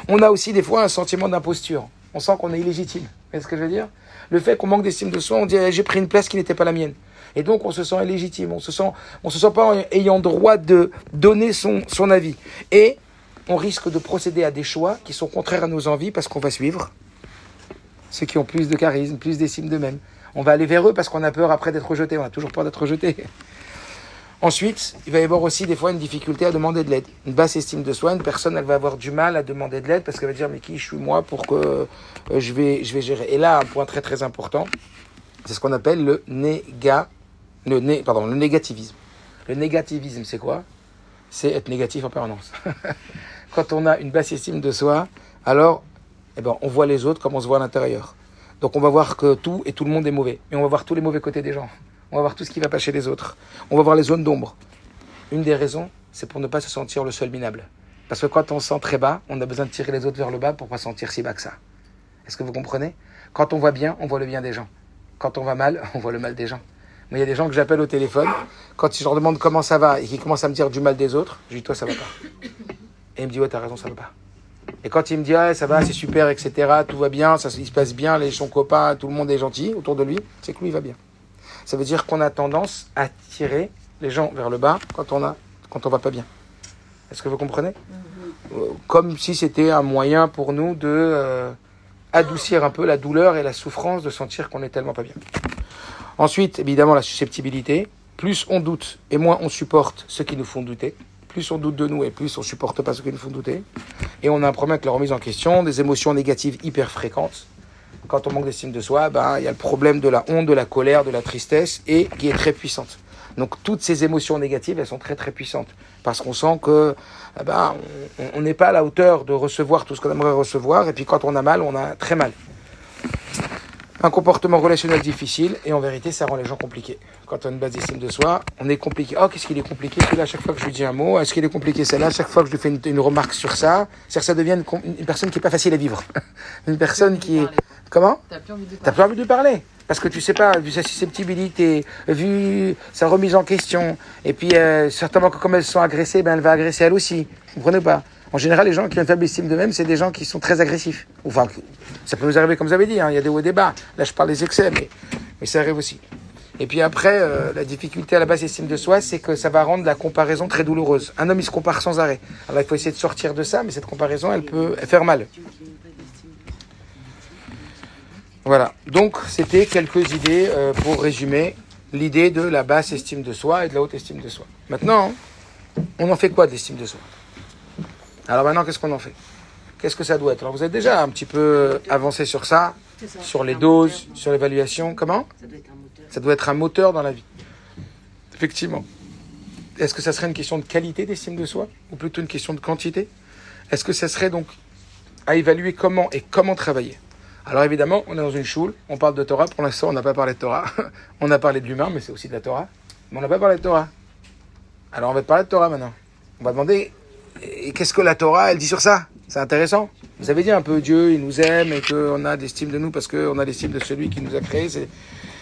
[SPEAKER 1] On a aussi des fois un sentiment d'imposture. On sent qu'on est illégitime. Vous voyez ce que je veux dire? Le fait qu'on manque d'estime de soi, on dit eh, j'ai pris une place qui n'était pas la mienne. Et donc on se sent illégitime, on se sent, on se sent pas ayant droit de donner son, avis. Et on risque de procéder à des choix qui sont contraires à nos envies parce qu'on va suivre ceux qui ont plus de charisme, plus d'estime d'eux-mêmes. On va aller vers eux parce qu'on a peur après d'être rejeté. On a toujours peur d'être rejeté. Ensuite, il va y avoir aussi des fois une difficulté à demander de l'aide. Une basse estime de soi, une personne, elle va avoir du mal à demander de l'aide parce qu'elle va dire mais qui je suis moi pour que euh, je, vais, gérer. Et là, un point très très important, c'est ce qu'on appelle le néga, le né, pardon, le négativisme. Le négativisme, c'est quoi? C'est être négatif en permanence. (laughs) Quand on a une basse estime de soi, alors eh ben, on voit les autres comme on se voit à l'intérieur. Donc on va voir que tout et tout le monde est mauvais. Et on va voir tous les mauvais côtés des gens. On va voir tout ce qui va pas chez les autres. On va voir les zones d'ombre. Une des raisons, c'est pour ne pas se sentir le seul minable. Parce que quand on se sent très bas, on a besoin de tirer les autres vers le bas pour pas se sentir si bas que ça. Est-ce que vous comprenez? Quand on voit bien, on voit le bien des gens. Quand on va mal, (laughs) on voit le mal des gens. Mais il y a des gens que j'appelle au téléphone, quand je leur demande comment ça va et qu'ils commencent à me dire du mal des autres, je dis toi ça va pas. Et il me dit ouais t'as raison ça va pas. Et quand il me dit ouais ça va c'est super etc tout va bien ça il se passe bien les son copains tout le monde est gentil autour de lui c'est que lui il va bien. Ça veut dire qu'on a tendance à tirer les gens vers le bas quand on a quand on va pas bien. Est-ce que vous comprenez? Euh, Comme si c'était un moyen pour nous de euh, adoucir un peu la douleur et la souffrance de sentir qu'on est tellement pas bien. Ensuite, évidemment, la susceptibilité. Plus on doute et moins on supporte ceux qui nous font douter. Plus on doute de nous et plus on supporte pas ceux qui nous font douter. Et on a un problème avec la remise en question, des émotions négatives hyper fréquentes. Quand on manque d'estime de soi, ben, il y a le problème de la honte, de la colère, de la tristesse et qui est très puissante. Donc toutes ces émotions négatives, elles sont très très puissantes parce qu'on sent que eh ben, on- n'est pas à la hauteur de recevoir tout ce qu'on aimerait recevoir et puis quand on a mal, on a très mal. Un comportement relationnel difficile et en vérité, ça rend les gens compliqués. Quand on a une base d'estime de soi, on est compliqué. Oh, qu'est-ce qu'il est compliqué Celui-là, à chaque fois que je lui dis un mot, est-ce qu'il est compliqué celle-là? À chaque fois que je lui fais une, une remarque sur ça, c'est que ça devient une, personne qui est pas facile à vivre. (laughs) une personne qui est... Comment?
[SPEAKER 5] T'as plus envie de
[SPEAKER 1] T'as
[SPEAKER 5] parler.
[SPEAKER 1] plus envie de parler. Parce que tu sais pas, vu sa susceptibilité, vu sa remise en question, et puis euh, certainement que comme elles sont agressées, ben elle va agresser elle aussi. Vous comprenez pas? En général, les gens qui ont une faible estime d'eux-mêmes, c'est des gens qui sont très agressifs. Enfin, ça peut nous arriver comme vous avez dit, hein, il y a des hauts et des bas. Là, je parle des excès, mais, ça arrive aussi. Et puis après, euh, la difficulté à la basse estime de soi, c'est que ça va rendre la comparaison très douloureuse. Un homme, il se compare sans arrêt. Alors il faut essayer de sortir de ça, mais cette comparaison, elle peut faire mal. Voilà, donc c'était quelques idées euh, pour résumer l'idée de la basse estime de soi et de la haute estime de soi. Maintenant, on en fait quoi de l'estime de soi? Alors maintenant, qu'est-ce qu'on en fait? Qu'est-ce que ça doit être? Alors vous êtes déjà un petit peu avancé sur ça, sur les doses,
[SPEAKER 6] moteur.
[SPEAKER 1] sur l'évaluation. Comment?
[SPEAKER 6] Ça doit être un moteur.
[SPEAKER 1] Ça doit être un moteur dans la vie. Effectivement. Est-ce que ça serait une question de qualité d'estime de soi ou plutôt une question de quantité? Est-ce que ça serait donc à évaluer comment et comment travailler? Alors évidemment, on est dans une choule, on parle de Torah. Pour l'instant, on n'a pas parlé de Torah. (laughs) on a parlé de l'humain, mais c'est aussi de la Torah. Mais on n'a pas parlé de Torah. Alors on va te parler de Torah maintenant. On va demander et qu'est-ce que la Torah, elle dit sur ça? C'est intéressant. Vous avez dit un peu Dieu, il nous aime et qu'on a l'estime de nous parce qu'on a l'estime de celui qui nous a créés. C'est,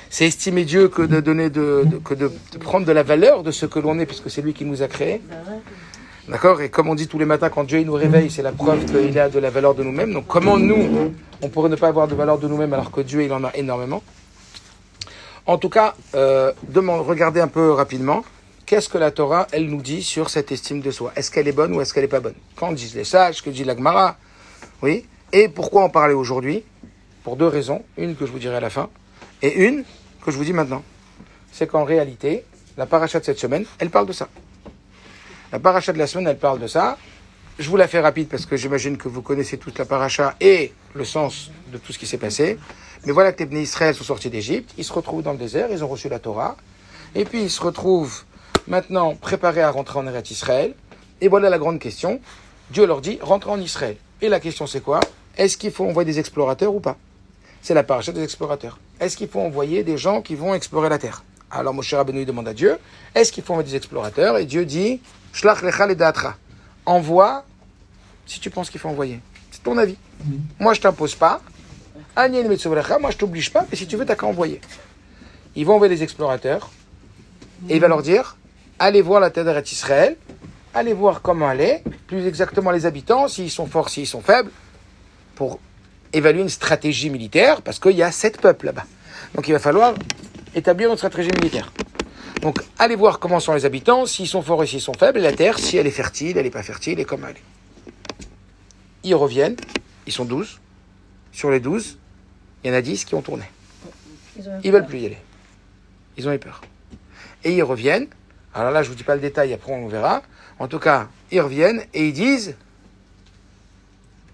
[SPEAKER 1] c'est estimer Dieu que de donner de, de- que de, prendre de la valeur de ce que l'on est puisque c'est lui qui nous a créés. D'accord? Et comme on dit tous les matins quand Dieu il nous réveille, c'est la preuve qu'il a de la valeur de nous-mêmes. Donc comment nous, on pourrait ne pas avoir de valeur de nous-mêmes alors que Dieu il en a énormément? En tout cas, euh, regardez un peu rapidement. Qu'est-ce que la Torah, elle nous dit sur cette estime de soi? Est-ce qu'elle est bonne ou est-ce qu'elle n'est pas bonne? Quand disent les sages, que dit la Gemara Oui? Et pourquoi en parler aujourd'hui? Pour deux raisons. Une que je vous dirai à la fin et une que je vous dis maintenant. C'est qu'en réalité, la paracha de cette semaine, elle parle de ça. La paracha de la semaine, elle parle de ça. je vous la fais rapide parce que j'imagine que vous connaissez toute la paracha et le sens de tout ce qui s'est passé. Mais voilà que les Israël sont sortis d'Égypte, ils se retrouvent dans le désert, ils ont reçu la Torah, et puis ils se retrouvent maintenant préparés à rentrer en Eretz Israël. Et voilà la grande question. Dieu leur dit, rentrez en Israël. Et la question c'est quoi? Est-ce qu'il faut envoyer des explorateurs ou pas? C'est la paracha des explorateurs. Est-ce qu'il faut envoyer des gens qui vont explorer la terre? Alors Moshe Rabbeinu demande à Dieu, est-ce qu'il faut envoyer des explorateurs? Et Dieu dit, Shlach lecha. Envoie si tu penses qu'il faut envoyer. C'est ton avis. Moi je t'impose pas. Moi je t'oblige pas, mais si tu veux, t'as qu'à envoyer. Ils vont envoyer des explorateurs, et il va leur dire, allez voir la terre d'Eretz Israël, allez voir comment elle est, plus exactement les habitants, s'ils sont forts, s'ils sont faibles, pour évaluer une stratégie militaire, parce qu'il y a sept peuples là-bas. Donc il va falloir établir une stratégie militaire. Donc allez voir comment sont les habitants, s'ils sont forts et s'ils sont faibles, et la terre, si elle est fertile, elle n'est pas fertile, et comment elle est. Ils reviennent, ils sont douze. Sur les douze, il y en a dix qui ont tourné.
[SPEAKER 3] Ils, ont
[SPEAKER 1] Ils veulent plus y aller. Ils ont eu peur. Et ils reviennent. Alors là, je vous dis pas le détail, après on verra. En tout cas, ils reviennent et ils disent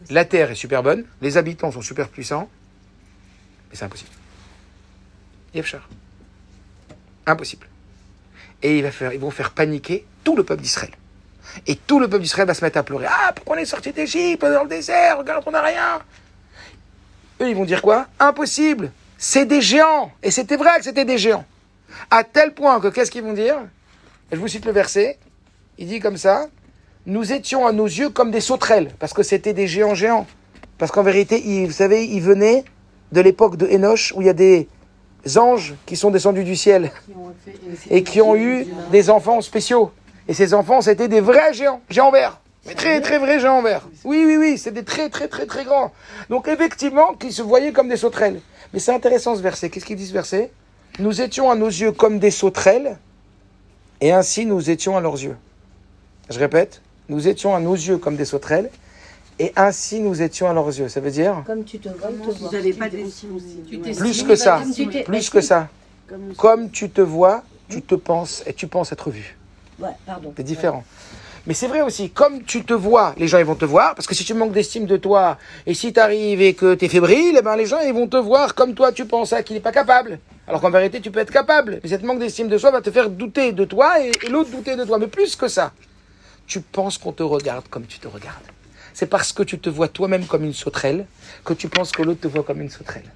[SPEAKER 1] la terre est super bonne, les habitants sont super puissants, mais c'est impossible. Yefchar. Impossible. Et ils vont faire paniquer tout le peuple d'Israël. Et tout le peuple d'Israël va se mettre à pleurer. Ah, pourquoi on est sorti d'Égypte, dans le désert, regarde, on n'a rien. Eux, ils vont dire quoi? Impossible. C'est des géants. Et c'était vrai que c'était des géants. À tel point que qu'est-ce qu'ils vont dire? Je vous cite le verset. Il dit comme ça Nous étions à nos yeux comme des sauterelles, parce que c'était des géants géants. Parce qu'en vérité, ils- vous savez, ils venaient de l'époque de Enoch, où il y a des anges qui sont descendus du ciel et qui ont eu des enfants spéciaux. Et ces enfants, c'était des vrais géants, géants verts. Mais très, très vrais géants verts. Oui, oui, oui, c'est des très, très, très, très grands. Donc, effectivement, qui se voyaient comme des sauterelles. Mais c'est intéressant ce verset. Qu'est-ce qu'il dit ce verset? Nous étions à nos yeux comme des sauterelles, et ainsi nous étions à leurs yeux. Je répète, nous étions à nos yeux comme des sauterelles, et ainsi nous étions à leurs yeux. Ça veut dire
[SPEAKER 3] Comme tu te vois, te
[SPEAKER 7] Vous n'avez pas
[SPEAKER 1] plus que ça,
[SPEAKER 3] Comme tu t'es-
[SPEAKER 1] plus que ça.
[SPEAKER 3] Comme-
[SPEAKER 1] Comme tu te vois, tu te penses, et tu penses être vu.
[SPEAKER 3] Ouais, pardon.
[SPEAKER 1] C'est différent. Mais c'est vrai aussi, comme tu te vois, les gens ils vont te voir, parce que si tu manques d'estime de toi, et si tu arrives et que tu es fébrile, eh ben, les gens ils vont te voir comme toi tu penses à qu'il n'est pas capable. Alors qu'en vérité tu peux être capable. Mais cette manque d'estime de soi va te faire douter de toi et, l'autre douter de toi. Mais plus que ça, tu penses qu'on te regarde comme tu te regardes. C'est parce que tu te vois toi-même comme une sauterelle que tu penses que l'autre te voit comme une sauterelle.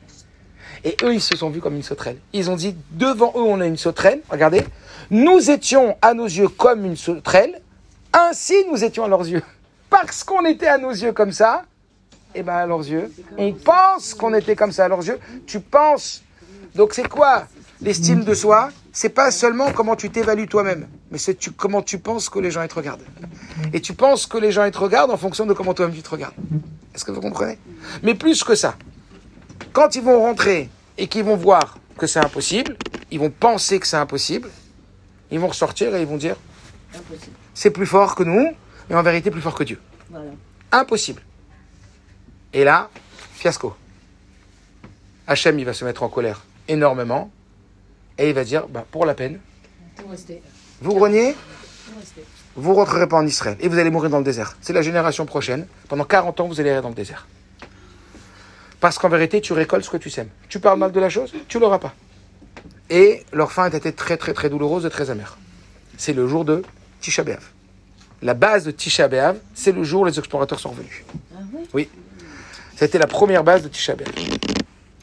[SPEAKER 1] Et eux, ils se sont vus comme une sauterelle. Ils ont dit, devant eux, on a une sauterelle. Regardez. Nous étions à nos yeux comme une sauterelle. Ainsi, nous étions à leurs yeux. Parce qu'on était à nos yeux comme ça, et ben à leurs yeux, on pense qu'on était comme ça à leurs yeux. Tu penses. Donc c'est quoi l'estime de soi? C'est pas seulement comment tu t'évalues toi-même, mais c'est tu, comment tu penses que les gens ils te regardent. Et tu penses que les gens ils te regardent en fonction de comment toi-même tu te regardes. Est-ce que vous comprenez? Mais plus que ça, quand ils vont rentrer et qu'ils vont voir que c'est impossible, ils vont penser que c'est impossible, ils vont ressortir et ils vont dire
[SPEAKER 3] Impossible.
[SPEAKER 1] c'est plus fort que nous, mais en vérité plus fort que Dieu.
[SPEAKER 3] Voilà.
[SPEAKER 1] Impossible. Et là, fiasco. Hachem, il va se mettre en colère énormément et il va dire bah, pour la peine,
[SPEAKER 2] rester.
[SPEAKER 1] vous grognez, vous ne rentrerez pas en Israël et vous allez mourir dans le désert. C'est la génération prochaine. Pendant 40 ans, vous allez aller dans le désert. Parce qu'en vérité, tu récoltes ce que tu sèmes. Tu parles mal de la chose, tu l'auras pas. Et leur fin a été très très très douloureuse et très amère. C'est le jour de Tisha B'Av. La base de Tisha B'Av, c'est le jour où les explorateurs sont revenus.
[SPEAKER 3] Ah oui
[SPEAKER 1] Oui. C'était la première base de Tisha B'Av.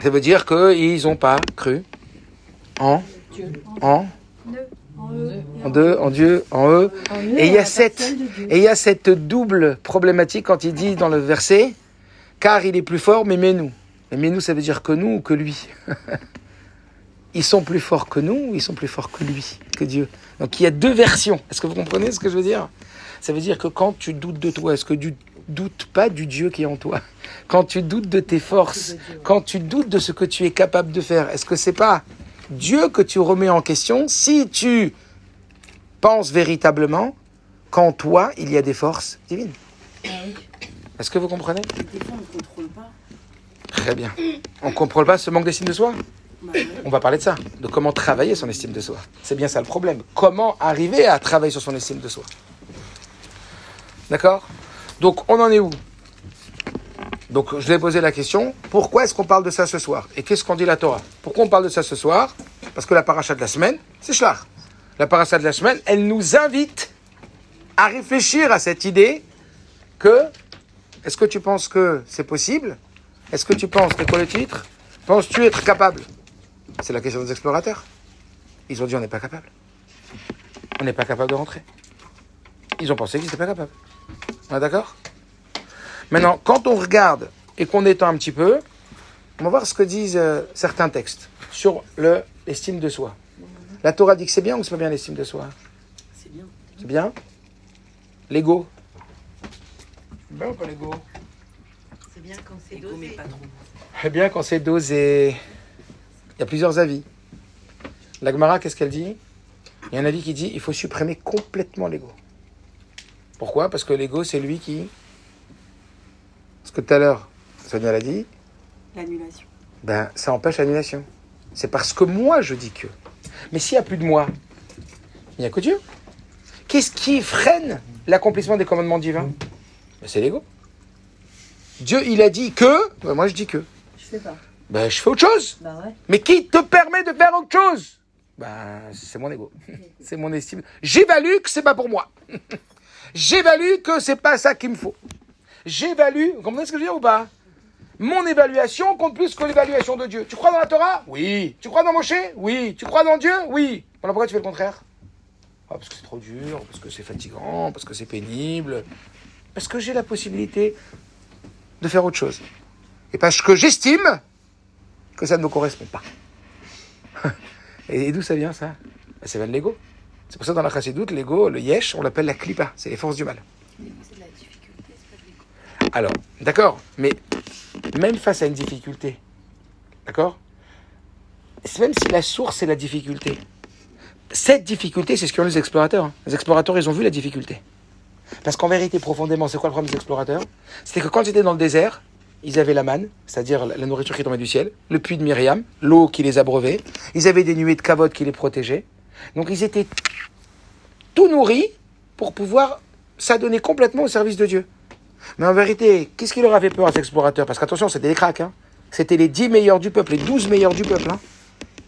[SPEAKER 1] Ça veut dire qu'ils n'ont pas cru en, en, en deux, en Dieu, en eux. Et il y a cette,
[SPEAKER 3] Dieu.
[SPEAKER 1] et il y a cette double problématique quand il dit dans le verset, car il est plus fort, mais mais nous. Mais mais nous, ça veut dire que nous ou que lui? (laughs) Ils sont plus forts que nous ou ils sont plus forts que lui, que Dieu? Donc il y a deux versions. Est-ce que vous comprenez ce que je veux dire? Ça veut dire que quand tu doutes de toi, est-ce que tu doutes pas du Dieu qui est en toi Quand tu doutes de tes forces, quand tu doutes de ce que tu es capable de faire, est-ce que c'est pas Dieu que tu remets en question si tu penses véritablement qu'en toi il y a des forces divines?
[SPEAKER 3] Ah.
[SPEAKER 1] Est-ce que vous comprenez? Très bien. On ne contrôle pas ce manque d'estime de soi?
[SPEAKER 7] Bah.
[SPEAKER 1] On va parler de ça, de comment travailler son estime de soi. C'est bien ça le problème. Comment arriver à travailler sur son estime de soi? D'accord? Donc, on en est où? Donc, je vais poser la question, pourquoi est-ce qu'on parle de ça ce soir? Et qu'est-ce qu'on dit la Torah? Pourquoi on parle de ça ce soir? Parce que la paracha de la semaine, c'est Shlach. La paracha de la semaine, elle nous invite à réfléchir à cette idée que, est-ce que tu penses que c'est possible? Est-ce que tu penses, c'est quoi le titre? Penses-tu être capable? C'est la question des explorateurs. Ils ont dit on n'est pas capable. On n'est pas capable de rentrer. Ils ont pensé qu'ils n'étaient pas capables. On est d'accord Maintenant, quand on regarde et qu'on étend un petit peu, on va voir ce que disent euh, certains textes sur le- l'estime de soi. La Torah dit que c'est bien ou c'est pas bien l'estime de soi?
[SPEAKER 6] C'est bien.
[SPEAKER 1] C'est bien? L'ego? Bien ou pas l'ego?
[SPEAKER 3] C'est bien quand c'est
[SPEAKER 6] mais pas trop.
[SPEAKER 1] Eh bien, quand c'est dosé, il y a plusieurs avis. La Gemara, qu'est-ce qu'elle dit? Il y a un avis qui dit il faut supprimer complètement l'ego. Pourquoi? Parce que l'ego, c'est lui qui. Parce que tout à l'heure, Sonia l'a dit,
[SPEAKER 7] L'annulation.
[SPEAKER 1] ben, ça empêche l'annulation. C'est parce que moi, je dis que. Mais s'il n'y a plus de moi, il n'y a que Dieu. Qu'est-ce qui freine l'accomplissement des commandements divins? Ben, C'est l'ego. Dieu, il a dit que, ben, moi je dis que.
[SPEAKER 3] Je sais pas.
[SPEAKER 1] Ben, je fais autre chose.
[SPEAKER 3] Bah ouais.
[SPEAKER 1] Mais qui te permet de faire autre chose? Ben, c'est mon ego. C'est mon estime. J'évalue que c'est pas pour moi. (laughs) J'évalue que c'est pas ça qu'il me faut. J'évalue, vous comprenez ce que je veux dire ou pas? Mon évaluation compte plus que l'évaluation de Dieu. Tu crois dans la Torah? Oui. Tu crois dans Moshe? Oui. Tu crois dans Dieu? Oui. Alors pourquoi tu fais le contraire Ah, Parce que c'est trop dur, parce que c'est fatigant, parce que c'est pénible. Parce que j'ai la possibilité de faire autre chose. Et parce que j'estime que ça ne me correspond pas. (laughs) Et, d'où ça vient ça? Ben, Ça vient de l'ego. C'est pour ça dans la chassidoute, l'ego, le yesh, on l'appelle la klipa, c'est les forces du mal. Alors, d'accord, mais même face à une difficulté, d'accord? Même si la source c'est la difficulté, cette difficulté, c'est ce qu'ont les explorateurs. hein. Les explorateurs, ils ont vu la difficulté. Parce qu'en vérité, profondément, c'est quoi le problème des explorateurs? C'était que quand ils étaient dans le désert, ils avaient la manne, c'est-à-dire la nourriture qui tombait du ciel, le puits de Myriam, l'eau qui les abreuvait, ils avaient des nuées de cavotes qui les protégeaient. Donc ils étaient tout nourris pour pouvoir s'adonner complètement au service de Dieu. Mais en vérité, qu'est-ce qui leur avait peur à ces explorateurs? Parce qu'attention, c'était des cracks. Hein. C'était les 10 meilleurs du peuple, les 12 meilleurs du peuple. hein.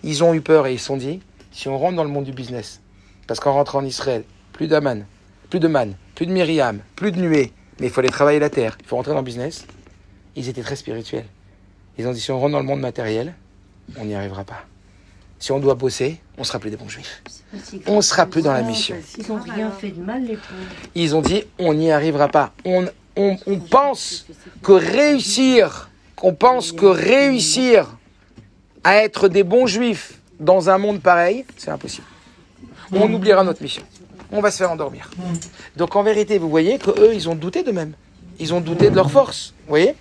[SPEAKER 1] Ils ont eu peur et ils se sont dit, si on rentre dans le monde du business, parce qu'en rentrant en Israël, plus d'Aman, plus de Man, plus de Myriam, plus de nuées, mais il faut aller travailler la terre, il faut rentrer dans le business. Ils étaient très spirituels. Ils ont dit, si on rentre dans le monde matériel, on n'y arrivera pas. Si on doit bosser, on sera plus des bons juifs. On sera plus dans la mission.
[SPEAKER 3] Ils ont rien fait de mal, les pauvres.
[SPEAKER 1] Ils ont dit on n'y arrivera pas. On, on, on pense que réussir, qu'on pense que réussir à être des bons juifs dans un monde pareil, c'est impossible. On oubliera notre mission. On va se faire endormir. Donc en vérité, vous voyez que eux, ils ont douté d'eux-mêmes. Ils ont douté de leur force. Vous voyez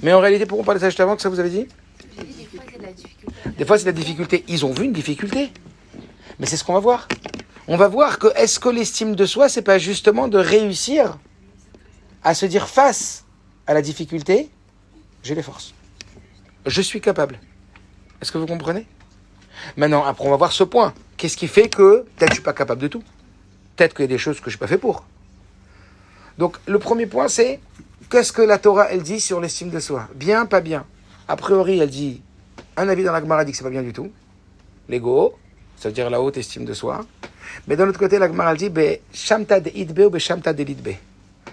[SPEAKER 1] Mais en réalité, pourquoi on parlait de ça juste avant que ça vous avez dit?
[SPEAKER 4] Des fois, c'est la difficulté.
[SPEAKER 1] Ils ont vu une difficulté. Mais c'est ce qu'on va voir. On va voir que est-ce que l'estime de soi, c'est pas justement de réussir à se dire face à la difficulté, j'ai les forces. Je suis capable. Est-ce que vous comprenez? Maintenant, après, on va voir ce point. Qu'est-ce qui fait que peut-être je suis pas capable de tout? Peut-être qu'il y a des choses que je suis pas fait pour. Donc, le premier point, c'est qu'est-ce que la Torah, elle dit sur l'estime de soi? Bien, pas bien? A priori, elle dit un avis dans la Gemara dit que c'est pas bien du tout. L'ego, ça veut dire la haute estime de soi. Mais d'un autre côté, la Gemara dit be shamta de idbe ou be shamta de lidbe.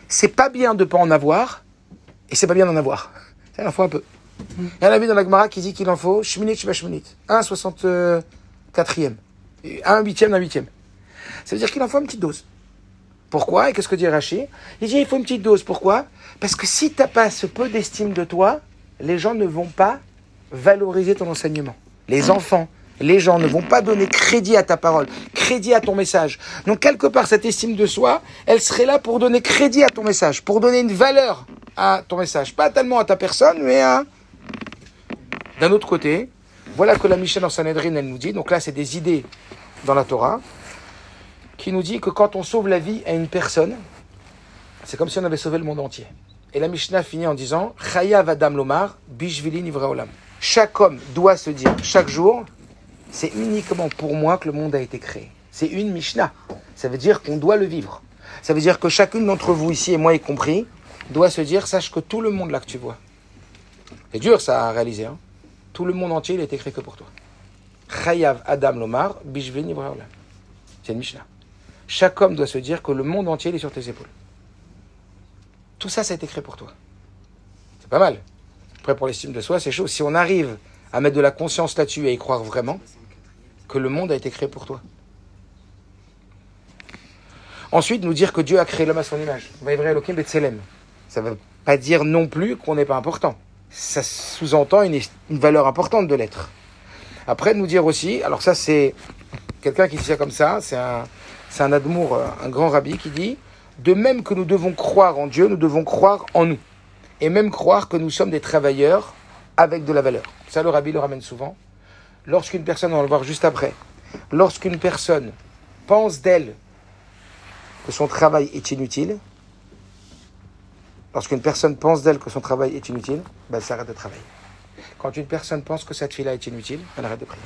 [SPEAKER 1] C'est pas bien de pas en avoir et c'est pas bien d'en avoir. (laughs) Ça, il en faut un peu. Il y a un avis dans la Gemara qui dit qu'il en faut shminit shba shminit. Un 64e. Et Un huitième d'un huitième. Ça veut dire qu'il en faut une petite dose. Pourquoi Et qu'est-ce que dit Rachid Il dit il faut une petite dose. Pourquoi? Parce que si tu n'as pas ce peu d'estime de toi, les gens ne vont pas valoriser ton enseignement. Les enfants, les gens ne vont pas donner crédit à ta parole, crédit à ton message. Donc quelque part, cette estime de soi, elle serait là pour donner crédit à ton message, pour donner une valeur à ton message. Pas tellement à ta personne, mais à... D'un autre côté, voilà que la Mishnah dans Sanhedrin, elle nous dit, donc là c'est des idées dans la Torah, qui nous dit que quand on sauve la vie à une personne, c'est comme si on avait sauvé le monde entier. Et la Mishnah finit en disant Chayav Adam Lomar, Bishvili Nivra Olam. Chaque homme doit se dire chaque jour c'est uniquement pour moi que le monde a été créé. C'est une Mishnah. Ça veut dire qu'on doit le vivre. Ça veut dire que chacune d'entre vous ici, et moi y compris, doit se dire, sache que tout le monde là que tu vois, c'est dur ça à réaliser, hein. tout le monde entier, il est écrit que pour toi. Chayav Adam Lomar, Bishveni. C'est une Mishnah. Chaque homme doit se dire que le monde entier est sur tes épaules. Tout ça, ça a été créé pour toi. C'est pas mal. Pour l'estime de soi, c'est chaud. Si on arrive à mettre de la conscience là-dessus et à y croire vraiment, que le monde a été créé pour toi. Ensuite, nous dire que Dieu a créé l'homme à son image. Ça ne veut pas dire non plus qu'on n'est pas important. Ça sous-entend une, une valeur importante de l'être. Après, nous dire aussi, alors ça c'est quelqu'un qui dit ça comme ça, c'est un, c'est un admour, euh, un grand rabbi qui dit, de même que nous devons croire en Dieu, nous devons croire en nous. Et même croire que nous sommes des travailleurs avec de la valeur. Ça, le rabbi le ramène souvent. Lorsqu'une personne, on va le voir juste après, lorsqu'une personne pense d'elle que son travail est inutile, lorsqu'une personne pense d'elle que son travail est inutile, ben, elle s'arrête de travailler. Quand une personne pense que cette fille-là est inutile, elle arrête de prier.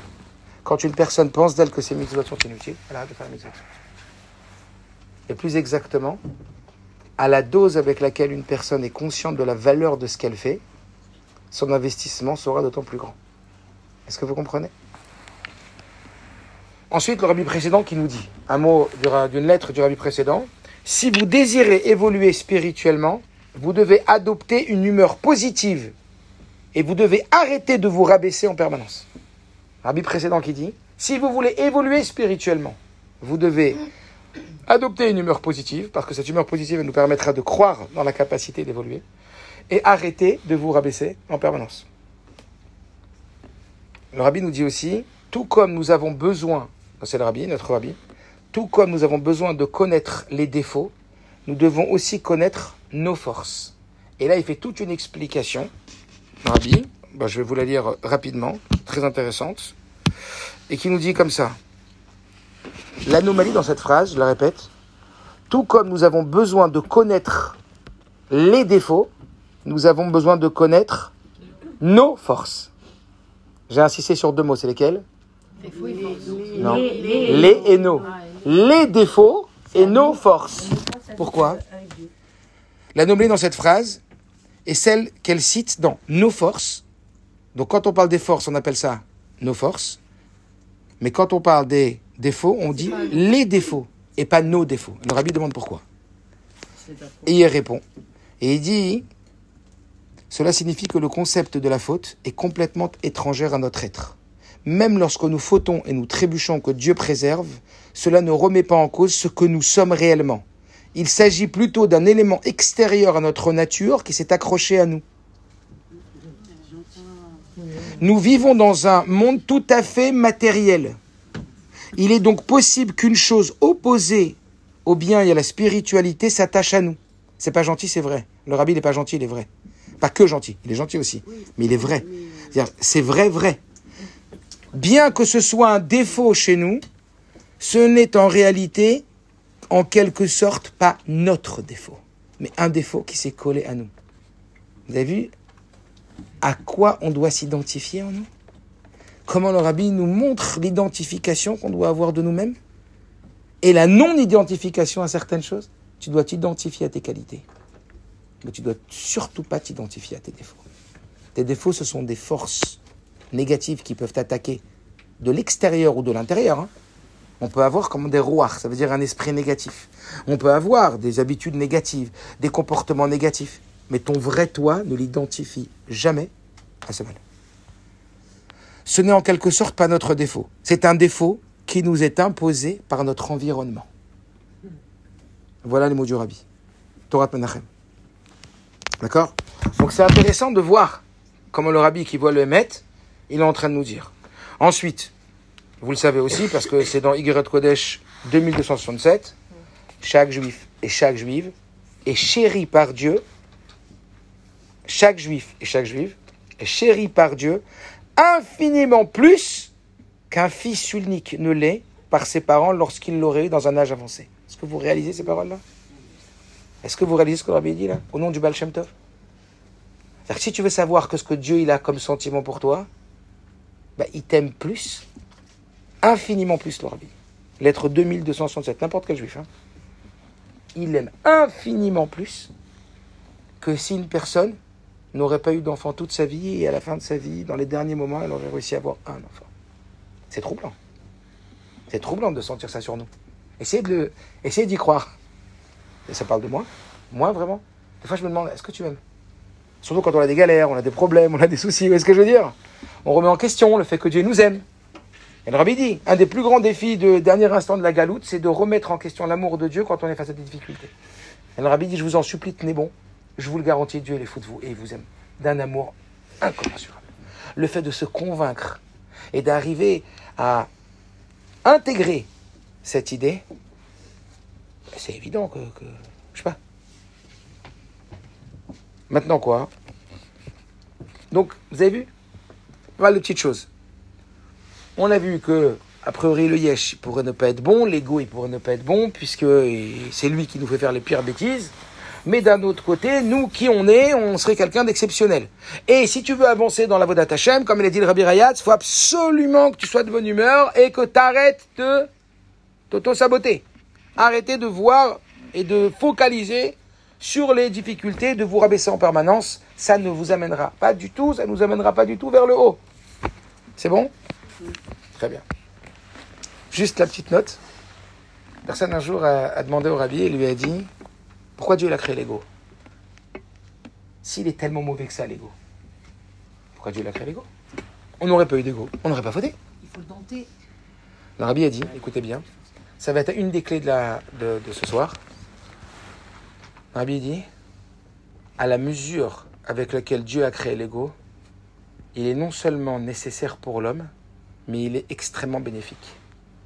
[SPEAKER 1] Quand une personne pense d'elle que ses mitzvot sont inutiles, elle arrête de faire les mitzvot. Et plus exactement, à la dose avec laquelle une personne est consciente de la valeur de ce qu'elle fait, son investissement sera d'autant plus grand. Est-ce que vous comprenez? Ensuite, le rabbi précédent qui nous dit, un mot d'une lettre du rabbi précédent, si vous désirez évoluer spirituellement, vous devez adopter une humeur positive et vous devez arrêter de vous rabaisser en permanence. Rabbi précédent qui dit, si vous voulez évoluer spirituellement, vous devez adopter une humeur positive, parce que cette humeur positive nous permettra de croire dans la capacité d'évoluer, et arrêter de vous rabaisser en permanence. Le rabbi nous dit aussi, tout comme nous avons besoin, c'est le rabbi, notre rabbi, tout comme nous avons besoin de connaître les défauts, nous devons aussi connaître nos forces. Et là, il fait toute une explication, rabbi, ben, je vais vous la lire rapidement, très intéressante, et qui nous dit comme ça. L'anomalie dans cette phrase, je la répète, tout comme nous avons besoin de connaître les défauts, nous avons besoin de connaître nos forces. J'ai insisté sur deux mots, c'est lesquels? Non. Les et nos. Les défauts et nos forces. Pourquoi? L'anomalie dans cette phrase est celle qu'elle cite dans nos forces. Donc quand on parle des forces, on appelle ça nos forces. Mais quand on parle des défauts, on dit les défauts et pas nos défauts. Le rabbi demande pourquoi. Et il répond. Et il dit, cela signifie que le concept de la faute est complètement étranger à notre être. Même lorsque nous fautons et nous trébuchons que Dieu préserve, cela ne remet pas en cause ce que nous sommes réellement. Il s'agit plutôt d'un élément extérieur à notre nature qui s'est accroché à nous. Nous vivons dans un monde tout à fait matériel. Il est donc possible qu'une chose opposée au bien et à la spiritualité s'attache à nous. C'est pas gentil, c'est vrai. Le rabbi n'est pas gentil, il est vrai. Pas que gentil, il est gentil aussi, mais il est vrai. C'est vrai, vrai. Bien que ce soit un défaut chez nous, ce n'est en réalité, en quelque sorte, pas notre défaut, mais un défaut qui s'est collé à nous. Vous avez vu à quoi on doit s'identifier en nous? Comment le rabbi nous montre l'identification qu'on doit avoir de nous-mêmes et la non-identification à certaines choses? Tu dois t'identifier à tes qualités, mais tu dois surtout pas t'identifier à tes défauts. Tes défauts, ce sont des forces négatives qui peuvent t'attaquer de l'extérieur ou de l'intérieur. Hein. On peut avoir comme des rouards, ça veut dire un esprit négatif. On peut avoir des habitudes négatives, des comportements négatifs. Mais ton vrai toi ne l'identifie jamais à ce mal. Ce n'est en quelque sorte pas notre défaut. C'est un défaut qui nous est imposé par notre environnement. Voilà les mots du rabbi. Torah Menachem. D'accord? Donc c'est intéressant de voir comment le rabbi qui voit le Hémet, il est en train de nous dire. Ensuite, vous le savez aussi, parce que c'est dans Yigret Kodesh 2267, chaque juif et chaque juive est chéri par Dieu, chaque juif et chaque juive est chéri par Dieu infiniment plus qu'un fils unique ne l'est par ses parents lorsqu'il l'aurait eu dans un âge avancé. Est-ce que vous réalisez ces paroles-là? Est-ce que vous réalisez ce que Rabbi dit là, au nom du Baal Shem Tov? Que si tu veux savoir que ce que Dieu il a comme sentiment pour toi, bah, il t'aime plus, infiniment plus, le Rabbi. Lettre 2267, n'importe quel juif. Hein. Il aime infiniment plus que si une personne n'aurait pas eu d'enfant toute sa vie et à la fin de sa vie, dans les derniers moments, elle aurait réussi à avoir un enfant. C'est troublant. C'est troublant de sentir ça sur nous. Essayez d'y croire. Et ça parle de moi. Moi, vraiment. Des fois, je me demande, est-ce que tu m'aimes? Surtout quand on a des galères, on a des problèmes, on a des soucis. Vous voyez ce que je veux dire? On remet en question le fait que Dieu nous aime. Et le Rabbi dit, un des plus grands défis de dernier instant de la galoute, c'est de remettre en question l'amour de Dieu quand on est face à des difficultés. Et le Rabbi dit, je vous en supplie, tenez bon. Je vous le garantis, Dieu est fou de vous et il vous aime d'un amour incommensurable. Le fait de se convaincre et d'arriver à intégrer cette idée, c'est évident que, je sais pas. Maintenant quoi? Donc, vous avez vu? Mal de petites choses. On a vu que, a priori, le yesh pourrait ne pas être bon, l'ego il pourrait ne pas être bon, puisque c'est lui qui nous fait faire les pires bêtises. Mais d'un autre côté, nous qui on est, on serait quelqu'un d'exceptionnel. Et si tu veux avancer dans la Vodat Hashem, comme il a dit le Rabbi Rayat, il faut absolument que tu sois de bonne humeur et que tu arrêtes de t'auto-saboter. Arrêtez de voir et de focaliser sur les difficultés, de vous rabaisser en permanence. Ça ne vous amènera pas du tout, ça ne nous amènera pas du tout vers le haut. C'est bon? Très bien. Juste la petite note. Personne un jour a, a demandé au Rabbi et lui a dit Pourquoi Dieu il a créé l'ego? S'il est tellement mauvais que ça, l'ego, pourquoi Dieu il a créé l'ego? On n'aurait pas eu d'ego, on n'aurait pas fauté.
[SPEAKER 2] Il faut le dompter.
[SPEAKER 1] Le Rabbi a dit, écoutez bien, ça va être une des clés de, la, de, de ce soir. Le Rabbi dit, à la mesure avec laquelle Dieu a créé l'ego, il est non seulement nécessaire pour l'homme, mais il est extrêmement bénéfique.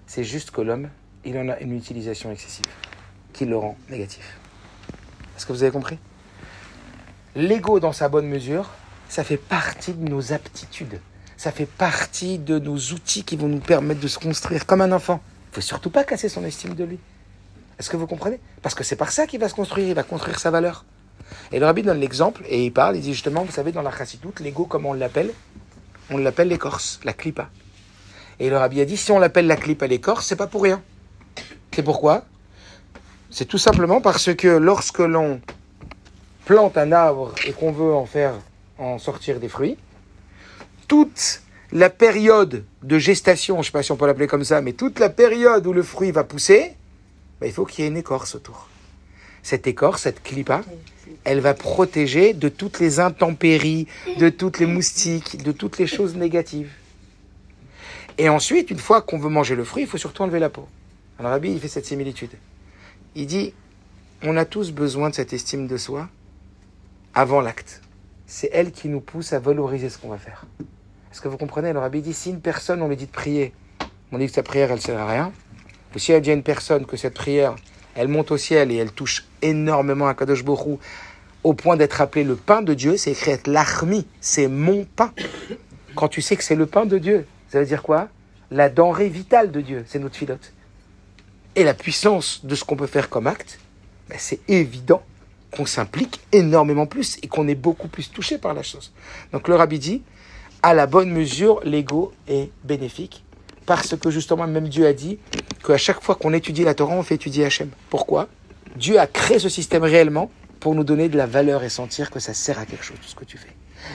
[SPEAKER 1] C'est juste que l'homme, il en a une utilisation excessive, qui le rend négatif. Est-ce que vous avez compris? L'ego, dans sa bonne mesure, ça fait partie de nos aptitudes. Ça fait partie de nos outils qui vont nous permettre de se construire comme un enfant. Il faut surtout pas casser son estime de lui. Est-ce que vous comprenez? Parce que c'est par ça qu'il va se construire, il va construire sa valeur. Et le rabbi donne l'exemple et il parle, il dit justement, vous savez, dans la chassidoute, l'ego, comment on l'appelle? On l'appelle l'écorce, la clipa. Et le rabbi a dit, si on l'appelle la clipa l'écorce, c'est pas pour rien. C'est pourquoi? C'est tout simplement parce que lorsque l'on plante un arbre et qu'on veut en faire en sortir des fruits, toute la période de gestation, je ne sais pas si on peut l'appeler comme ça, mais toute la période où le fruit va pousser, ben, il faut qu'il y ait une écorce autour. Cette écorce, cette clipa, elle va protéger de toutes les intempéries, de toutes les moustiques, de toutes les choses négatives. Et ensuite, une fois qu'on veut manger le fruit, il faut surtout enlever la peau. Alors Rabbi, il fait cette similitude. Il dit, on a tous besoin de cette estime de soi avant l'acte. C'est elle qui nous pousse à valoriser ce qu'on va faire. Est-ce que vous comprenez? Le Rabbi dit, si une personne, on lui dit de prier, on dit que sa prière, elle ne sert à rien, ou si elle dit à une personne que cette prière, elle monte au ciel et elle touche énormément à Kadosh Borou, au point d'être appelé le pain de Dieu, c'est écrit être l'achmi, c'est mon pain. Quand tu sais que c'est le pain de Dieu, ça veut dire quoi? La denrée vitale de Dieu, c'est notre filote. Et la puissance de ce qu'on peut faire comme acte, ben, c'est évident qu'on s'implique énormément plus et qu'on est beaucoup plus touché par la chose. Donc le rabbi dit, à la bonne mesure, l'ego est bénéfique parce que justement même Dieu a dit qu'à chaque fois qu'on étudie la Torah, on fait étudier Hachem. Pourquoi? Dieu a créé ce système réellement pour nous donner de la valeur et sentir que ça sert à quelque chose, ce que tu fais.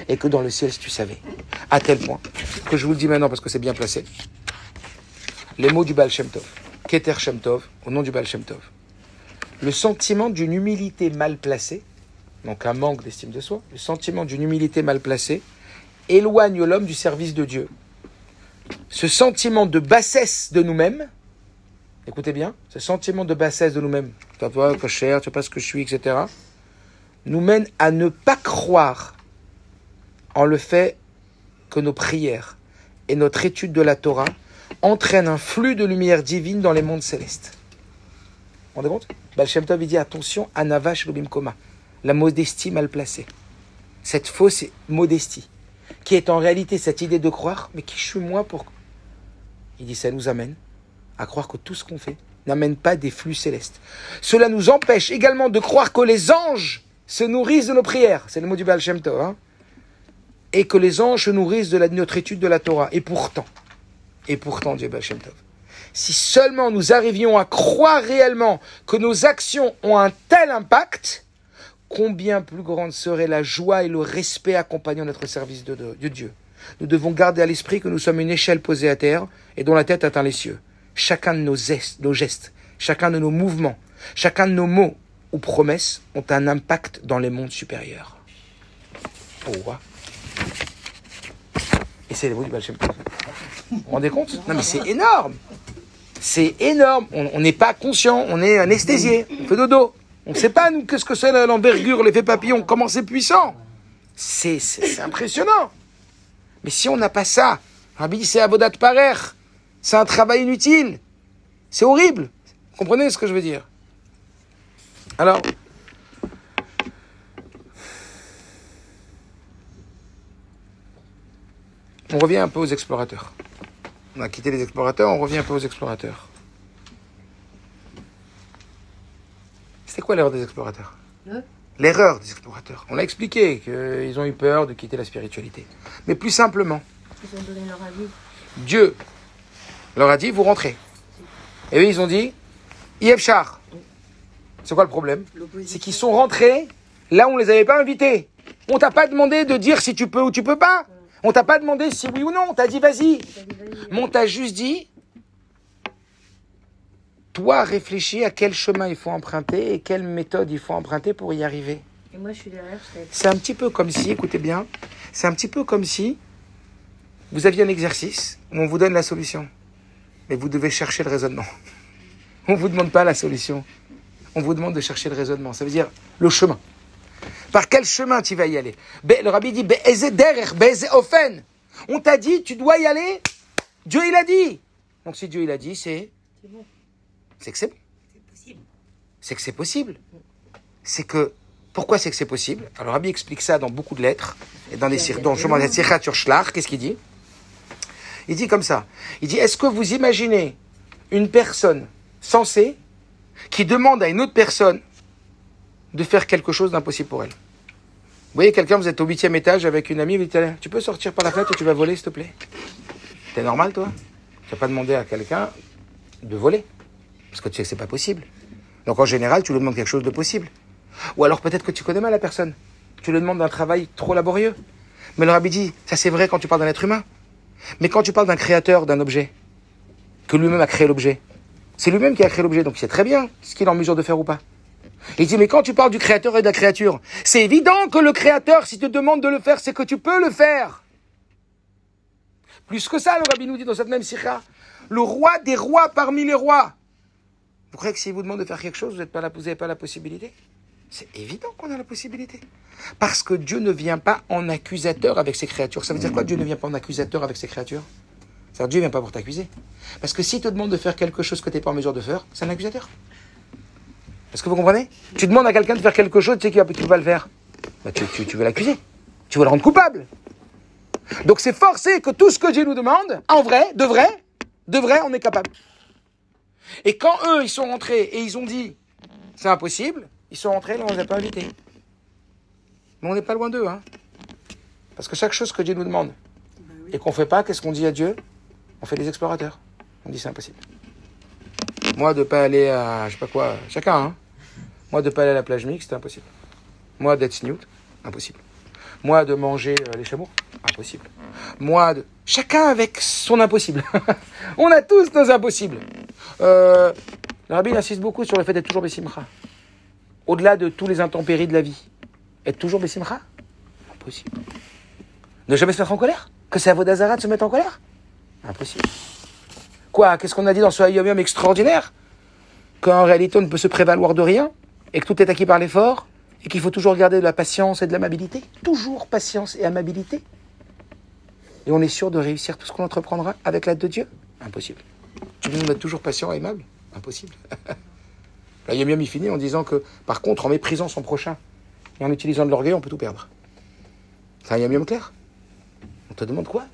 [SPEAKER 1] Et que dans le ciel, si tu savais, à tel point, que je vous le dis maintenant parce que c'est bien placé, les mots du Baal Shem Tov, Keter Shem Tov, au nom du Baal Shem Tov, le sentiment d'une humilité mal placée, donc un manque d'estime de soi, le sentiment d'une humilité mal placée, éloigne l'homme du service de Dieu. Ce sentiment de bassesse de nous-mêmes, écoutez bien, ce sentiment de bassesse de nous-mêmes, tu vois pas cher, tu sais pas ce que je suis, etc., nous mène à ne pas croire en le fait que nos prières et notre étude de la Torah entraînent un flux de lumière divine dans les mondes célestes. Vous vous rendez compte Baal Shem Tov, il dit attention, Anavash Lubim Koma, la modestie mal placée. Cette fausse modestie, qui est en réalité cette idée de croire, mais qui je suis moi pour. Il dit ça nous amène à croire que tout ce qu'on fait n'amène pas des flux célestes. Cela nous empêche également de croire que les anges se nourrissent de nos prières. C'est le mot du Baal Shem Tov. Hein et que les anges se nourrissent de la, notre étude de la Torah. Et pourtant, et pourtant, Dieu Baal Shem Tov, si seulement nous arrivions à croire réellement que nos actions ont un tel impact combien plus grande serait la joie et le respect accompagnant notre service de, Dieu. Nous devons garder à l'esprit que nous sommes une échelle posée à terre et dont la tête atteint les cieux. Chacun de nos gestes, chacun de nos mouvements, chacun de nos mots ou promesses ont un impact dans les mondes supérieurs. Oh, ouais. Et c'est les mots du. Vous vous rendez compte? Non mais c'est énorme C'est énorme On n'est pas conscient, on est anesthésié, on fait dodo. On ne sait pas, nous, qu'est-ce que c'est l'envergure, l'effet papillon, comment c'est puissant. C'est impressionnant. Mais si on n'a pas ça, Rabbi dit c'est avodat parer, c'est un travail inutile. C'est horrible. Vous comprenez ce que je veux dire? Alors, on revient un peu aux explorateurs. On a quitté les explorateurs, on revient un peu aux explorateurs. C'était quoi l'erreur des explorateurs?
[SPEAKER 3] Le?
[SPEAKER 1] L'erreur des explorateurs. On l'a expliqué, qu'ils ont eu peur de quitter la spiritualité. Mais plus simplement,
[SPEAKER 3] Ils ont donné leur avis.
[SPEAKER 1] Dieu leur a dit, vous rentrez. Et eux, ils ont dit, Yevchar. C'est quoi le problème? C'est qu'ils sont rentrés là où on les avait pas invités. On t'a pas demandé de dire si tu peux ou tu peux pas. On t'a pas demandé si oui ou non. On t'a dit vas-y. Mais on t'a juste dit, toi réfléchis à quel chemin il faut emprunter et quelle méthode il faut emprunter pour y arriver.
[SPEAKER 3] Et moi, je suis derrière, je
[SPEAKER 1] C'est un petit peu comme si, écoutez bien, c'est un petit peu comme si vous aviez un exercice où on vous donne la solution, mais vous devez chercher le raisonnement. (laughs) On ne vous demande pas la solution, on vous demande de chercher le raisonnement. Ça veut dire le chemin. Par quel chemin tu vas y aller Le rabbi dit ofen. On t'a dit, tu dois y aller. Dieu, il a dit. Donc si Dieu, il a dit, c'est. C'est que c'est bon. C'est que c'est possible. C'est que. Pourquoi c'est que c'est possible? Alors Rabbi explique ça dans beaucoup de lettres. Et dans les dans qu'est-ce qu'il dit? Il dit comme ça. Il dit Est-ce que vous imaginez une personne sensée qui demande à une autre personne de faire quelque chose d'impossible pour elle Vous voyez quelqu'un, vous êtes au huitième étage avec une amie, vous dites Tu peux sortir par la fenêtre et tu vas voler, s'il te plaît? T'es normal, toi? Tu vas pas demander à quelqu'un de voler. Parce que tu sais que c'est pas possible. Donc en général, tu lui demandes quelque chose de possible. Ou alors peut-être que tu connais mal la personne. Tu lui demandes d'un travail trop laborieux. Mais le rabbi dit, ça c'est vrai quand tu parles d'un être humain. Mais quand tu parles d'un créateur d'un objet, que lui-même a créé l'objet, c'est lui-même qui a créé l'objet, donc il sait très bien ce qu'il est en mesure de faire ou pas. Il dit, mais quand tu parles du créateur et de la créature, c'est évident que le créateur, si te demande de le faire, c'est que tu peux le faire. Plus que ça, le rabbi nous dit dans cette même sikha, le roi des rois parmi les rois. Vous croyez que s'il vous demande de faire quelque chose, vous n'avez pas, pas la possibilité? C'est évident qu'on a la possibilité. Parce que Dieu ne vient pas en accusateur avec ses créatures. Ça veut dire quoi Dieu ne vient pas en accusateur avec ses créatures? C'est-à-dire Dieu ne vient pas pour t'accuser. Parce que s'il te demande de faire quelque chose que tu n'es pas en mesure de faire, c'est un accusateur. Est-ce que vous comprenez? Tu demandes à quelqu'un de faire quelque chose, tu sais qu'il va, qu'il va le faire. Bah, tu, tu- tu veux l'accuser. Tu veux le rendre coupable. Donc c'est forcé que tout ce que Dieu nous demande, en vrai, de vrai, de vrai, on est capable. Et quand eux, ils sont rentrés et ils ont dit, c'est impossible, ils sont rentrés, là, on ne les a pas invités. Mais on n'est pas loin d'eux, hein. Parce que chaque chose que Dieu nous demande et qu'on ne fait pas, qu'est-ce qu'on dit à Dieu? On fait des explorateurs. On dit c'est impossible. Moi, de pas aller à, je sais pas quoi, chacun, hein. Moi, de pas aller à la plage mixte, impossible. Moi, d'être snoot, impossible. Moi, de manger euh, les chameaux, impossible. Moi, de... chacun avec son impossible. (laughs) on a tous nos impossibles. Euh, le rabbi insiste beaucoup sur le fait d'être toujours Bessimcha. Au-delà de tous les intempéries de la vie. Être toujours Bessimcha? Impossible. Ne jamais se mettre en colère? Que c'est à Vodazara de se mettre en colère? Impossible. Quoi Qu'est-ce qu'on a dit dans ce Hayom Yom extraordinaire? Qu'en réalité, on ne peut se prévaloir de rien? Et que tout est acquis par l'effort et qu'il faut toujours garder de la patience et de l'amabilité. Toujours patience et amabilité. Et on est sûr de réussir tout ce qu'on entreprendra avec l'aide de Dieu Impossible. Tu veux nous être toujours patient et aimable? Impossible. (laughs) Là, Yom Yom, il finit en disant que, par contre, en méprisant son prochain et en utilisant de l'orgueil, on peut tout perdre. C'est un Yom Yom clair? On te demande quoi?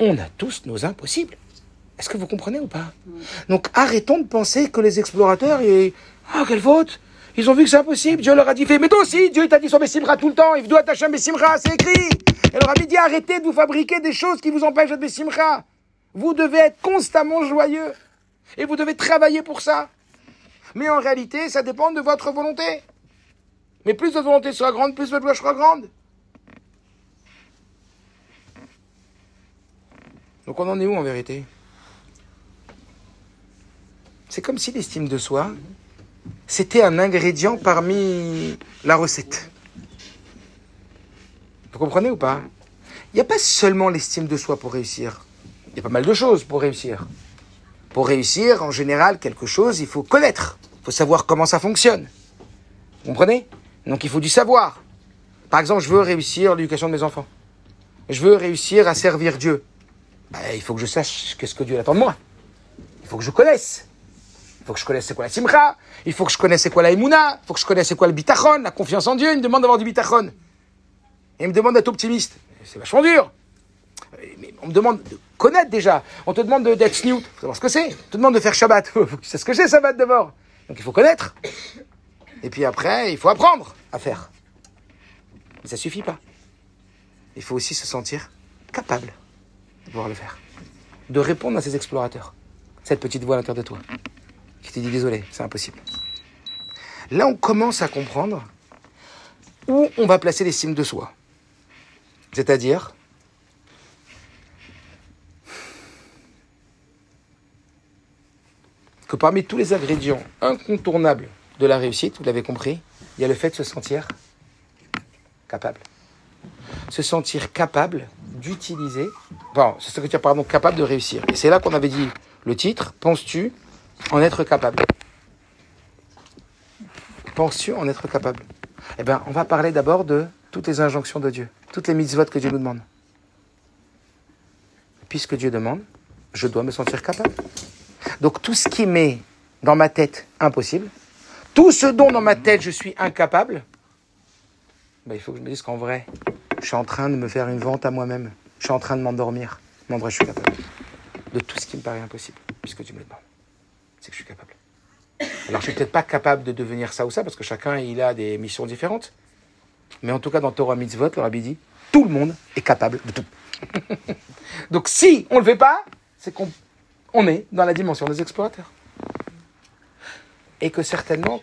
[SPEAKER 1] On a tous nos impossibles. Est-ce que vous comprenez ou pas? Donc arrêtons de penser que les explorateurs, et... ah, quelle faute Ils ont vu que c'est impossible. Dieu leur a dit, fais, mais toi aussi, Dieu t'a dit sur Bessimra tout le temps. Il doit attacher un Bessimra, c'est écrit. Et leur a dit, arrêtez de vous fabriquer des choses qui vous empêchent d'être Bessimra. Vous devez être constamment joyeux. Et vous devez travailler pour ça. Mais en réalité, ça dépend de votre volonté. Mais plus votre volonté sera grande, plus votre joie sera grande. Donc on en est où en vérité? C'est comme si l'estime de soi, c'était un ingrédient parmi la recette. Vous comprenez ou pas? Il n'y a pas seulement l'estime de soi pour réussir. Il y a pas mal de choses pour réussir. Pour réussir, en général, quelque chose, il faut connaître. Il faut savoir comment ça fonctionne. Vous comprenez? Donc il faut du savoir. Par exemple, je veux réussir l'éducation de mes enfants. Je veux réussir à servir Dieu. Ben, il faut que je sache qu'est-ce que Dieu attend de moi. Il faut que je connaisse. Il faut que je connaisse c'est quoi la simcha. Il faut que je connaisse c'est quoi la imuna. Il faut que je connaisse c'est quoi le bitachon, la confiance en Dieu. Il me demande d'avoir du bitachon. Et il me demande d'être optimiste. C'est vachement dur. Mais on me demande de connaître déjà. On te demande de- d'être snoot. Faut savoir ce que c'est. On te demande de faire Shabbat. (laughs) Faut que tu saches ce que c'est Shabbat d'abord. Donc il faut connaître. Et puis après, il faut apprendre à faire. Mais ça suffit pas. Il faut aussi se sentir capable de pouvoir le faire. De répondre à ces explorateurs. Cette petite voix à l'intérieur de toi. Qui te dit désolé, c'est impossible. Là, on commence à comprendre où on va placer l'estime de soi. C'est-à-dire que parmi tous les ingrédients incontournables de la réussite, vous l'avez compris, il y a le fait de se sentir capable. Se sentir capable d'utiliser, bon, se sentir pardon, capable de réussir. Et c'est là qu'on avait dit le titre, penses-tu en être capable Penses-tu en être capable? Eh bien, on va parler d'abord de toutes les injonctions de Dieu, toutes les mitzvot que Dieu nous demande. Puisque Dieu demande, je dois me sentir capable. Donc tout ce qui m'est dans ma tête impossible, tout ce dont dans ma tête je suis incapable, ben, il faut que je me dise qu'en vrai, je suis en train de me faire une vente à moi-même. Je suis en train de m'endormir. Mais en vrai, je suis capable de tout ce qui me paraît impossible, puisque tu me le. C'est que je suis capable. Alors, je suis peut-être pas capable de devenir ça ou ça, parce que chacun, il a des missions différentes. Mais en tout cas, dans Torah Mitzvot, le Rabbi dit, tout le monde est capable de tout. (laughs) Donc, si on ne le fait pas, c'est qu'on on est dans la dimension des explorateurs. Et que certainement,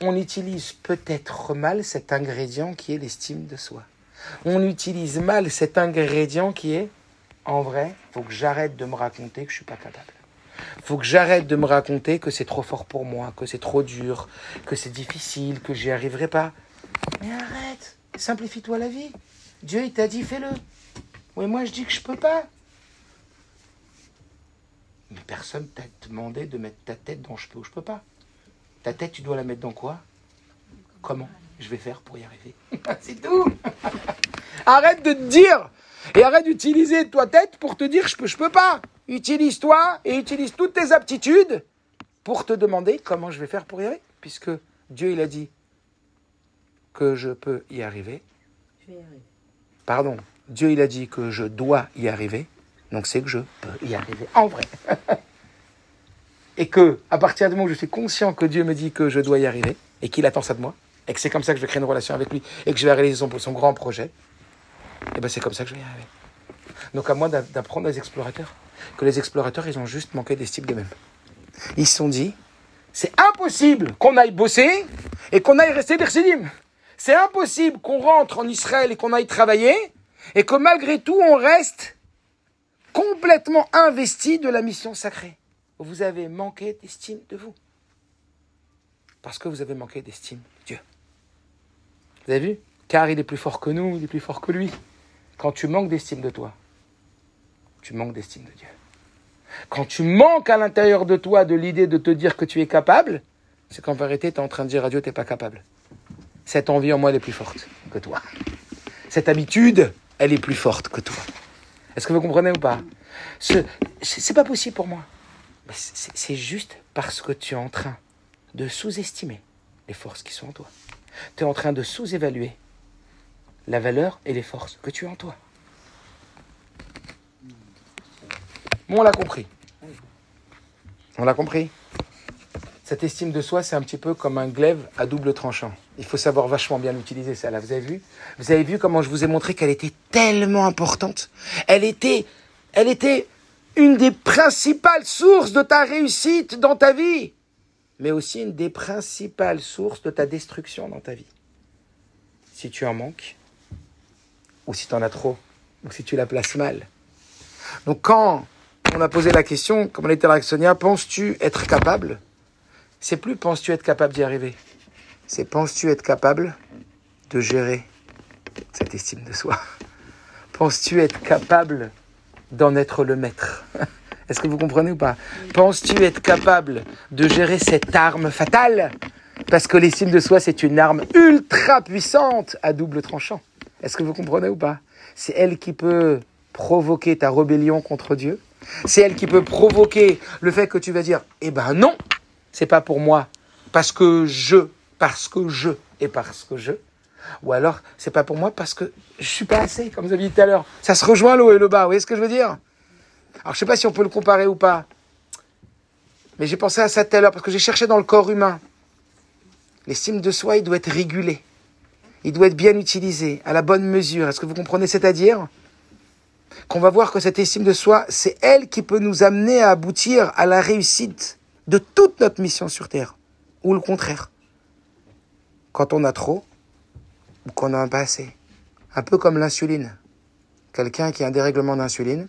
[SPEAKER 1] on utilise peut-être mal cet ingrédient qui est l'estime de soi. On utilise mal cet ingrédient qui est, en vrai, faut que j'arrête de me raconter que je suis pas capable. Faut que j'arrête de me raconter que c'est trop fort pour moi, que c'est trop dur, que c'est difficile, que j'y arriverai pas. Mais arrête, simplifie-toi la vie. Dieu, il t'a dit, fais-le. Oui, moi, je dis que je peux pas. Mais personne t'a demandé de mettre ta tête dans je peux ou je peux pas. Ta tête, tu dois la mettre dans quoi? Comment? Je vais faire pour y arriver (laughs) C'est tout (laughs) Arrête de te dire et arrête d'utiliser toi tête pour te dire je peux, je peux pas. Utilise-toi et utilise toutes tes aptitudes pour te demander comment je vais faire pour y arriver. Puisque Dieu, il a dit que je peux y arriver.
[SPEAKER 7] Je vais y arriver.
[SPEAKER 1] Pardon, Dieu, il a dit que je dois y arriver. Donc c'est que je peux y arriver en vrai. (laughs) et que, à partir du moment où je suis conscient que Dieu me dit que je dois y arriver et qu'il attend ça de moi, et que c'est comme ça que je vais créer une relation avec lui et que je vais réaliser son, son grand projet, et ben c'est comme ça que je vais y arriver. Donc à moi d'a- d'apprendre des explorateurs que les explorateurs, ils ont juste manqué d'estime d'eux-mêmes. Ils se sont dit, c'est impossible qu'on aille bosser et qu'on aille rester Bersidim. C'est impossible qu'on rentre en Israël et qu'on aille travailler et que malgré tout on reste complètement investi de la mission sacrée. Vous avez manqué d'estime de vous. Parce que vous avez manqué d'estime de Dieu. Vous avez vu? Car il est plus fort que nous, il est plus fort que lui. Quand tu manques d'estime de toi, tu manques d'estime de Dieu. Quand tu manques à l'intérieur de toi de l'idée de te dire que tu es capable, c'est qu'en vérité, tu es en train de dire à Dieu, tu n'es pas capable. Cette envie en moi, elle est plus forte que toi. Cette habitude, elle est plus forte que toi. Est-ce que vous comprenez ou pas? Ce- C'est c'est pas possible pour moi. C'est juste parce que tu es en train de sous-estimer les forces qui sont en toi. Tu es en train de sous-évaluer la valeur et les forces que tu as en toi. Bon, on l'a compris. On l'a compris. Cette estime de soi, c'est un petit peu comme un glaive à double tranchant. Il faut savoir vachement bien l'utiliser, ça. Là, vous avez vu? Vous avez vu comment je vous ai montré qu'elle était tellement importante? Elle était, elle était une des principales sources de ta réussite dans ta vie, mais aussi une des principales sources de ta destruction dans ta vie. si tu en manques, ou si tu en as trop, ou si tu la places mal. Donc quand on a posé la question, comme on était avec Sonia, penses-tu être capable? C'est plus penses-tu être capable d'y arriver. C'est penses-tu être capable de gérer cette estime de soi? Penses-tu être capable d'en être le maître? Est-ce que vous comprenez ou pas? Penses-tu être capable de gérer cette arme fatale? Parce que l'estime de soi, c'est une arme ultra puissante à double tranchant. Est-ce que vous comprenez ou pas? C'est elle qui peut provoquer ta rébellion contre Dieu. C'est elle qui peut provoquer le fait que tu vas dire, eh ben non, c'est pas pour moi, parce que je, parce que je, et parce que je. Ou alors, c'est pas pour moi parce que je suis pas assez, comme vous avez dit tout à l'heure. Ça se rejoint le haut et le bas, vous voyez ce que je veux dire? Alors, je sais pas si on peut le comparer ou pas. Mais j'ai pensé à ça tout à l'heure parce que j'ai cherché dans le corps humain. L'estime de soi, il doit être régulé. Il doit être bien utilisé, à la bonne mesure. Est-ce que vous comprenez C'est-à-dire? Qu'on va voir que cette estime de soi, c'est elle qui peut nous amener à aboutir à la réussite de toute notre mission sur Terre. Ou le contraire. Quand on a trop, ou qu'on a pas assez. Un peu comme l'insuline. Quelqu'un qui a un dérèglement d'insuline,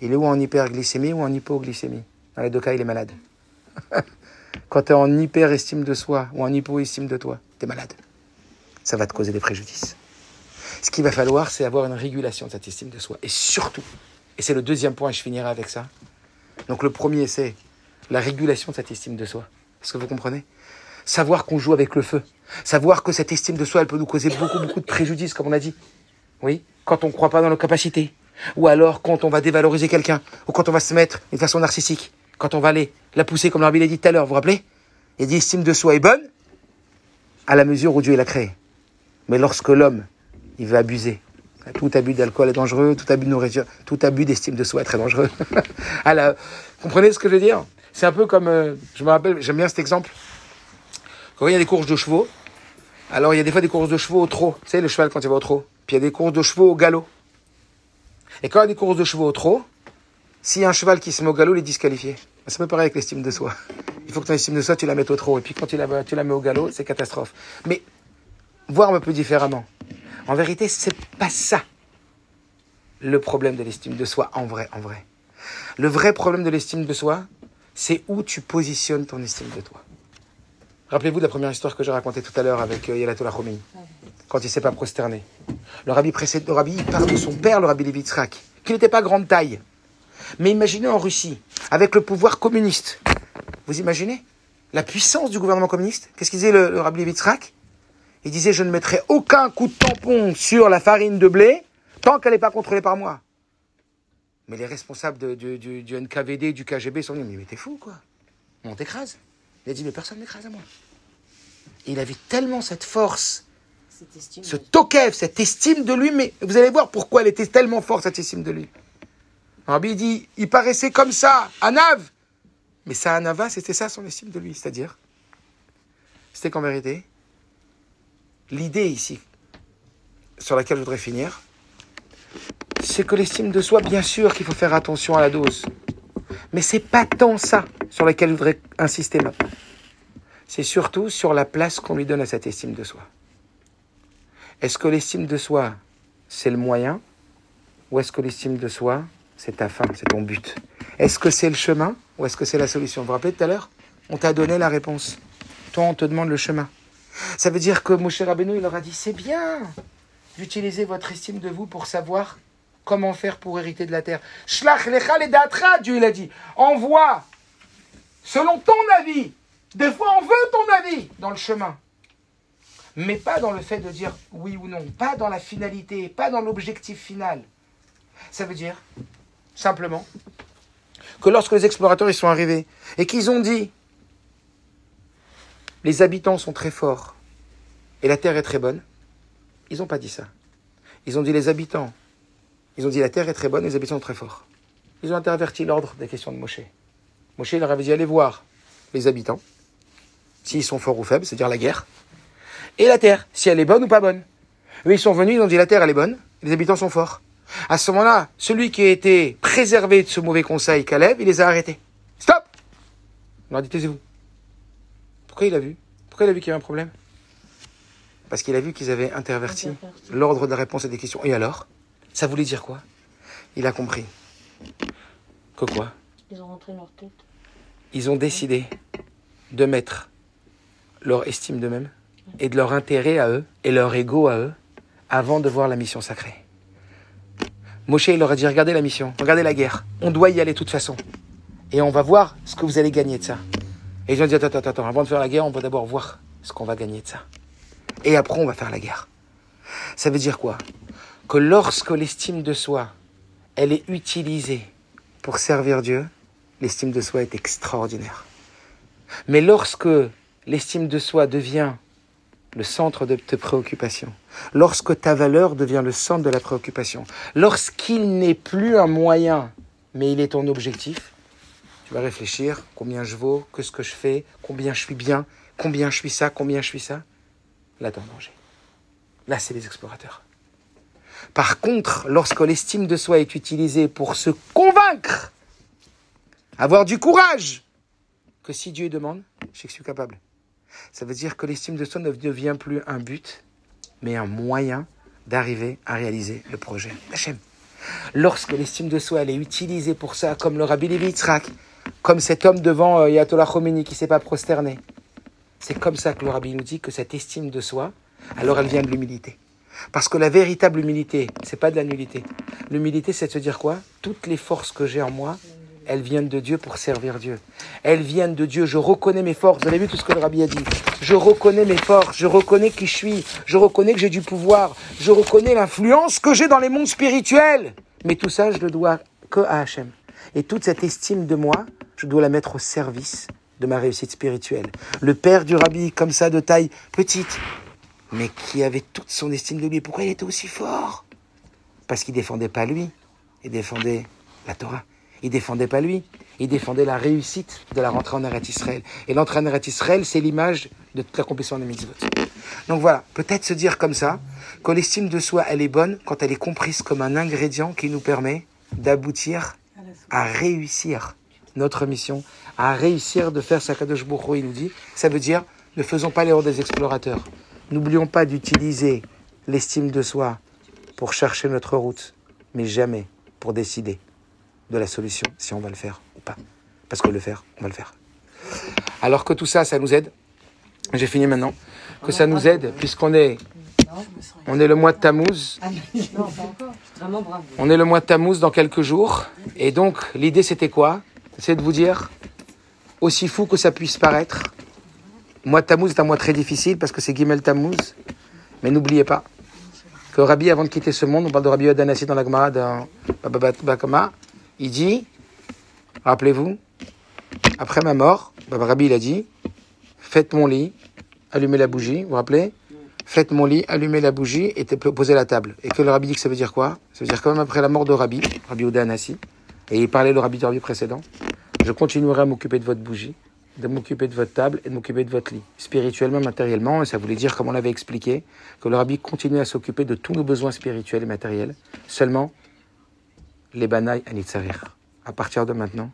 [SPEAKER 1] il est ou en hyperglycémie ou en hypoglycémie. Dans les deux cas, il est malade. (laughs) Quand tu es en hyperestime de soi ou en hypoestime de toi, tu es malade. Ça va te causer des préjudices. Ce qu'il va falloir, c'est avoir une régulation de cette estime de soi. Et surtout, et c'est le deuxième point, et je finirai avec ça. Donc le premier, c'est la régulation de cette estime de soi. Est-ce que vous comprenez? Savoir qu'on joue avec le feu. Savoir que cette estime de soi, elle peut nous causer beaucoup, beaucoup de préjudices, comme on a dit. Oui? Quand on ne croit pas dans nos capacités. Ou alors quand on va dévaloriser quelqu'un. Ou quand on va se mettre d'une façon narcissique. Quand on va aller la pousser, comme l'arbitre l'a dit tout à l'heure, vous vous rappelez? Il dit estime de soi est bonne à la mesure où Dieu l'a créée. Mais lorsque l'homme, il veut abuser, tout abus d'alcool est dangereux, tout abus de nourriture, tout abus d'estime de soi est très dangereux. (laughs) Alors, comprenez ce que je veux dire? C'est un peu comme, euh, je me rappelle, j'aime bien cet exemple. Quand il y a des courses de chevaux, alors il y a des fois des courses de chevaux au trot. Tu sais, le cheval quand il va au trot. Puis il y a des courses de chevaux au galop. Et quand il y a des courses de chevaux au trot, s'il y a un cheval qui se met au galop, il est disqualifié. Ça peut pareil avec l'estime de soi. Il faut que ton estime de soi, tu la mettes au trot. Et puis quand tu la, tu la mets au galop, c'est catastrophe. Mais voir un peu différemment. En vérité, c'est pas ça le problème de l'estime de soi en vrai, en vrai. Le vrai problème de l'estime de soi, c'est où tu positionnes ton estime de toi. Rappelez-vous de la première histoire que j'ai racontée tout à l'heure avec euh, Yalatola Khomeini, quand il s'est pas prosterné. Le rabbi précédent, le rabbi, il parle de son père, le rabbi Levitzrak, qui n'était pas grande taille. Mais imaginez en Russie, avec le pouvoir communiste. Vous imaginez la puissance du gouvernement communiste? Qu'est-ce qu'il disait le, le rabbi Levitzrak Il disait Je ne mettrai aucun coup de tampon sur la farine de blé tant qu'elle n'est pas contrôlée par moi. Mais les responsables de- du, du- du NKVD, du KGB sont venus Mais t'es fou, quoi On t'écrase. Il a dit Mais personne n'écrase à moi. Et il avait tellement cette force,
[SPEAKER 2] Cette
[SPEAKER 1] ce tokev, cette estime de lui, mais vous allez voir pourquoi elle était tellement forte, cette estime de lui. Rabbi dit, il paraissait comme ça, Anav. Mais ça, Anava, c'était ça son estime de lui. C'est-à-dire, c'était qu'en vérité, l'idée ici, sur laquelle je voudrais finir, c'est que l'estime de soi, bien sûr qu'il faut faire attention à la dose. Mais c'est pas tant ça sur laquelle je voudrais insister maintenant. C'est surtout sur la place qu'on lui donne à cette estime de soi. Est-ce que l'estime de soi, c'est le moyen Ou est-ce que l'estime de soi, c'est ta fin, c'est ton but? Est-ce que c'est le chemin ou est-ce que c'est la solution? Vous vous rappelez tout à l'heure On t'a donné la réponse. Toi, on te demande le chemin. Ça veut dire que Moshe Rabbeinu, il leur a dit, c'est bien d'utiliser votre estime de vous pour savoir comment faire pour hériter de la terre. Shlach lecha ledatra, Dieu il a dit. Envoie, selon ton avis. Des fois, on veut ton avis dans le chemin. Mais pas dans le fait de dire oui ou non. Pas dans la finalité, pas dans l'objectif final. Ça veut dire, simplement, que lorsque les explorateurs ils sont arrivés et qu'ils ont dit les habitants sont très forts et la terre est très bonne, ils n'ont pas dit ça. Ils ont dit les habitants, ils ont dit la terre est très bonne, les habitants sont très forts. Ils ont interverti l'ordre des questions de Moshe. Moshe leur avait dit allez voir les habitants, s'ils sont forts ou faibles, c'est-à-dire la guerre, et la terre, si elle est bonne ou pas bonne. Eux, ils sont venus, ils ont dit la terre elle est bonne, les habitants sont forts. À ce moment-là, celui qui a été préservé de ce mauvais conseil, Caleb, il les a arrêtés. Stop On leur dit taisez-vous. Pourquoi il a vu? Pourquoi il a vu qu'il y avait un problème? Parce qu'il a vu qu'ils avaient interverti l'ordre de la réponse à des questions. Et alors? Ça voulait dire quoi? Il a compris. Que quoi?
[SPEAKER 3] Ils ont rentré leur tête.
[SPEAKER 1] Ils ont décidé de mettre leur estime d'eux-mêmes et de leur intérêt à eux et leur ego à eux avant de voir la mission sacrée. Moshe, il leur a dit, regardez la mission, regardez la guerre. On doit y aller de toute façon. Et on va voir ce que vous allez gagner de ça. Et ils ont dit, attends, attends, attends, avant de faire la guerre, on va d'abord voir ce qu'on va gagner de ça. Et après, on va faire la guerre. Ça veut dire quoi? Que lorsque l'estime de soi, elle est utilisée pour servir Dieu, l'estime de soi est extraordinaire. Mais lorsque l'estime de soi devient le centre de tes préoccupations, lorsque ta valeur devient le centre de la préoccupation, lorsqu'il n'est plus un moyen, mais il est ton objectif, tu réfléchir combien je vaux, que ce que je fais, combien je suis bien, combien je suis ça, combien je suis ça. Là, t'es en danger. Là, c'est les explorateurs. Par contre, lorsque l'estime de soi est utilisée pour se convaincre, avoir du courage, que si Dieu demande, je sais que je suis capable. Ça veut dire que l'estime de soi ne devient plus un but, mais un moyen d'arriver à réaliser le projet Hachem. Lorsque l'estime de soi elle est utilisée pour ça, comme le Rabbi Levi comme cet homme devant euh, Yatollah Khomeini qui ne s'est pas prosterné, c'est comme ça que le Rabbi nous dit que cette estime de soi, alors elle vient de l'humilité. Parce que la véritable humilité, c'est pas de la nullité. L'humilité, c'est de se dire quoi? Toutes les forces que j'ai en moi, elles viennent de Dieu pour servir Dieu. Elles viennent de Dieu. Je reconnais mes forces. Vous avez vu tout ce que le rabbi a dit? Je reconnais mes forces. Je reconnais qui je suis. Je reconnais que j'ai du pouvoir. Je reconnais l'influence que j'ai dans les mondes spirituels. Mais tout ça, je le dois que à Hachem. Et toute cette estime de moi, je dois la mettre au service de ma réussite spirituelle. Le père du rabbi, comme ça, de taille petite, mais qui avait toute son estime de lui. Pourquoi il était aussi fort? Parce qu'il défendait pas lui, il défendait la Torah. Il défendait pas lui, il défendait la réussite de la rentrée en Eretz Israël. Et l'entrée en Eretz Israël, c'est l'image de toute l'accomplissement des mitzvot. Donc voilà, peut-être se dire comme ça que l'estime de soi, elle est bonne quand elle est comprise comme un ingrédient qui nous permet d'aboutir à réussir notre mission, à réussir de faire sa Kadosh Baruch Hu, il nous dit. Ça veut dire, ne faisons pas l'erreur des explorateurs. N'oublions pas d'utiliser l'estime de soi pour chercher notre route, mais jamais pour décider de la solution, si on va le faire ou pas. Parce que le faire, on va le faire. Alors que tout ça, ça nous aide. J'ai fini maintenant. Que ça nous aide, puisqu'on est, on est le mois de Tammuz.
[SPEAKER 2] Bravo.
[SPEAKER 1] On est le mois de Tammuz dans quelques jours. Et donc, l'idée, c'était quoi? C'est de vous dire, aussi fou que ça puisse paraître, de Tammuz est un mois très difficile parce que c'est Gimel Tammuz. Mais n'oubliez pas que Rabbi, avant de quitter ce monde, on parle de Rabbi Yodanassi dans la Gemara dans Bakama, il dit, rappelez-vous, après ma mort, Rabbi il a dit, faites mon lit, allumez la bougie, vous vous rappelez? Faites mon lit, allumez la bougie et posez la table. Et que le Rabbi dit que ça veut dire quoi? Ça veut dire quand même après la mort de Rabbi, Rabbi et il parlait le Rabbi du Rabbi précédent, je continuerai à m'occuper de votre bougie, de m'occuper de votre table et de m'occuper de votre lit. Spirituellement, matériellement, et ça voulait dire, comme on l'avait expliqué, que le Rabbi continue à s'occuper de tous nos besoins spirituels et matériels. Seulement, les banaï anitzarir. À partir de maintenant,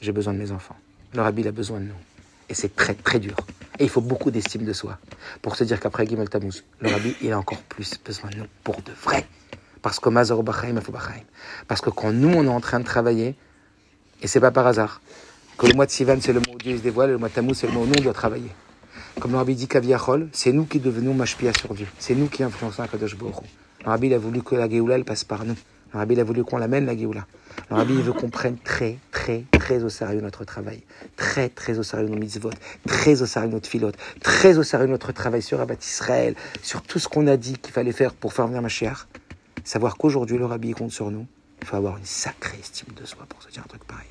[SPEAKER 1] j'ai besoin de mes enfants. Le Rabbi il a besoin de nous. Et c'est très très dur. Et il faut beaucoup d'estime de soi pour se dire qu'après Gimel le Rabbi il a encore plus besoin de nous pour de vrai. Parce que Mazor Bachaim. Parce que quand nous on est en train de travailler, et c'est pas par hasard, que le mois de Sivan c'est le mois où Dieu se dévoile, et le mois de Tammuz c'est le mois où nous on doit travailler. Comme le dit Kaviachol, c'est nous qui devenons mashpia sur Dieu. C'est nous qui influençons la Kadosh Baruch. Le Rabbi il a voulu que la Géoula elle passe par nous. Le Rabbi il a voulu qu'on l'amène la Géoula. Le Rabbi il veut qu'on prenne très, très, très au sérieux notre travail. Très, très au sérieux nos mitzvot. Très au sérieux notre filote. Très au sérieux notre travail sur Abbat Israël. Sur tout ce qu'on a dit qu'il fallait faire pour faire venir Mashiach. Savoir qu'aujourd'hui le Rabbi compte sur nous. Il faut avoir une sacrée estime de soi pour se dire un truc pareil.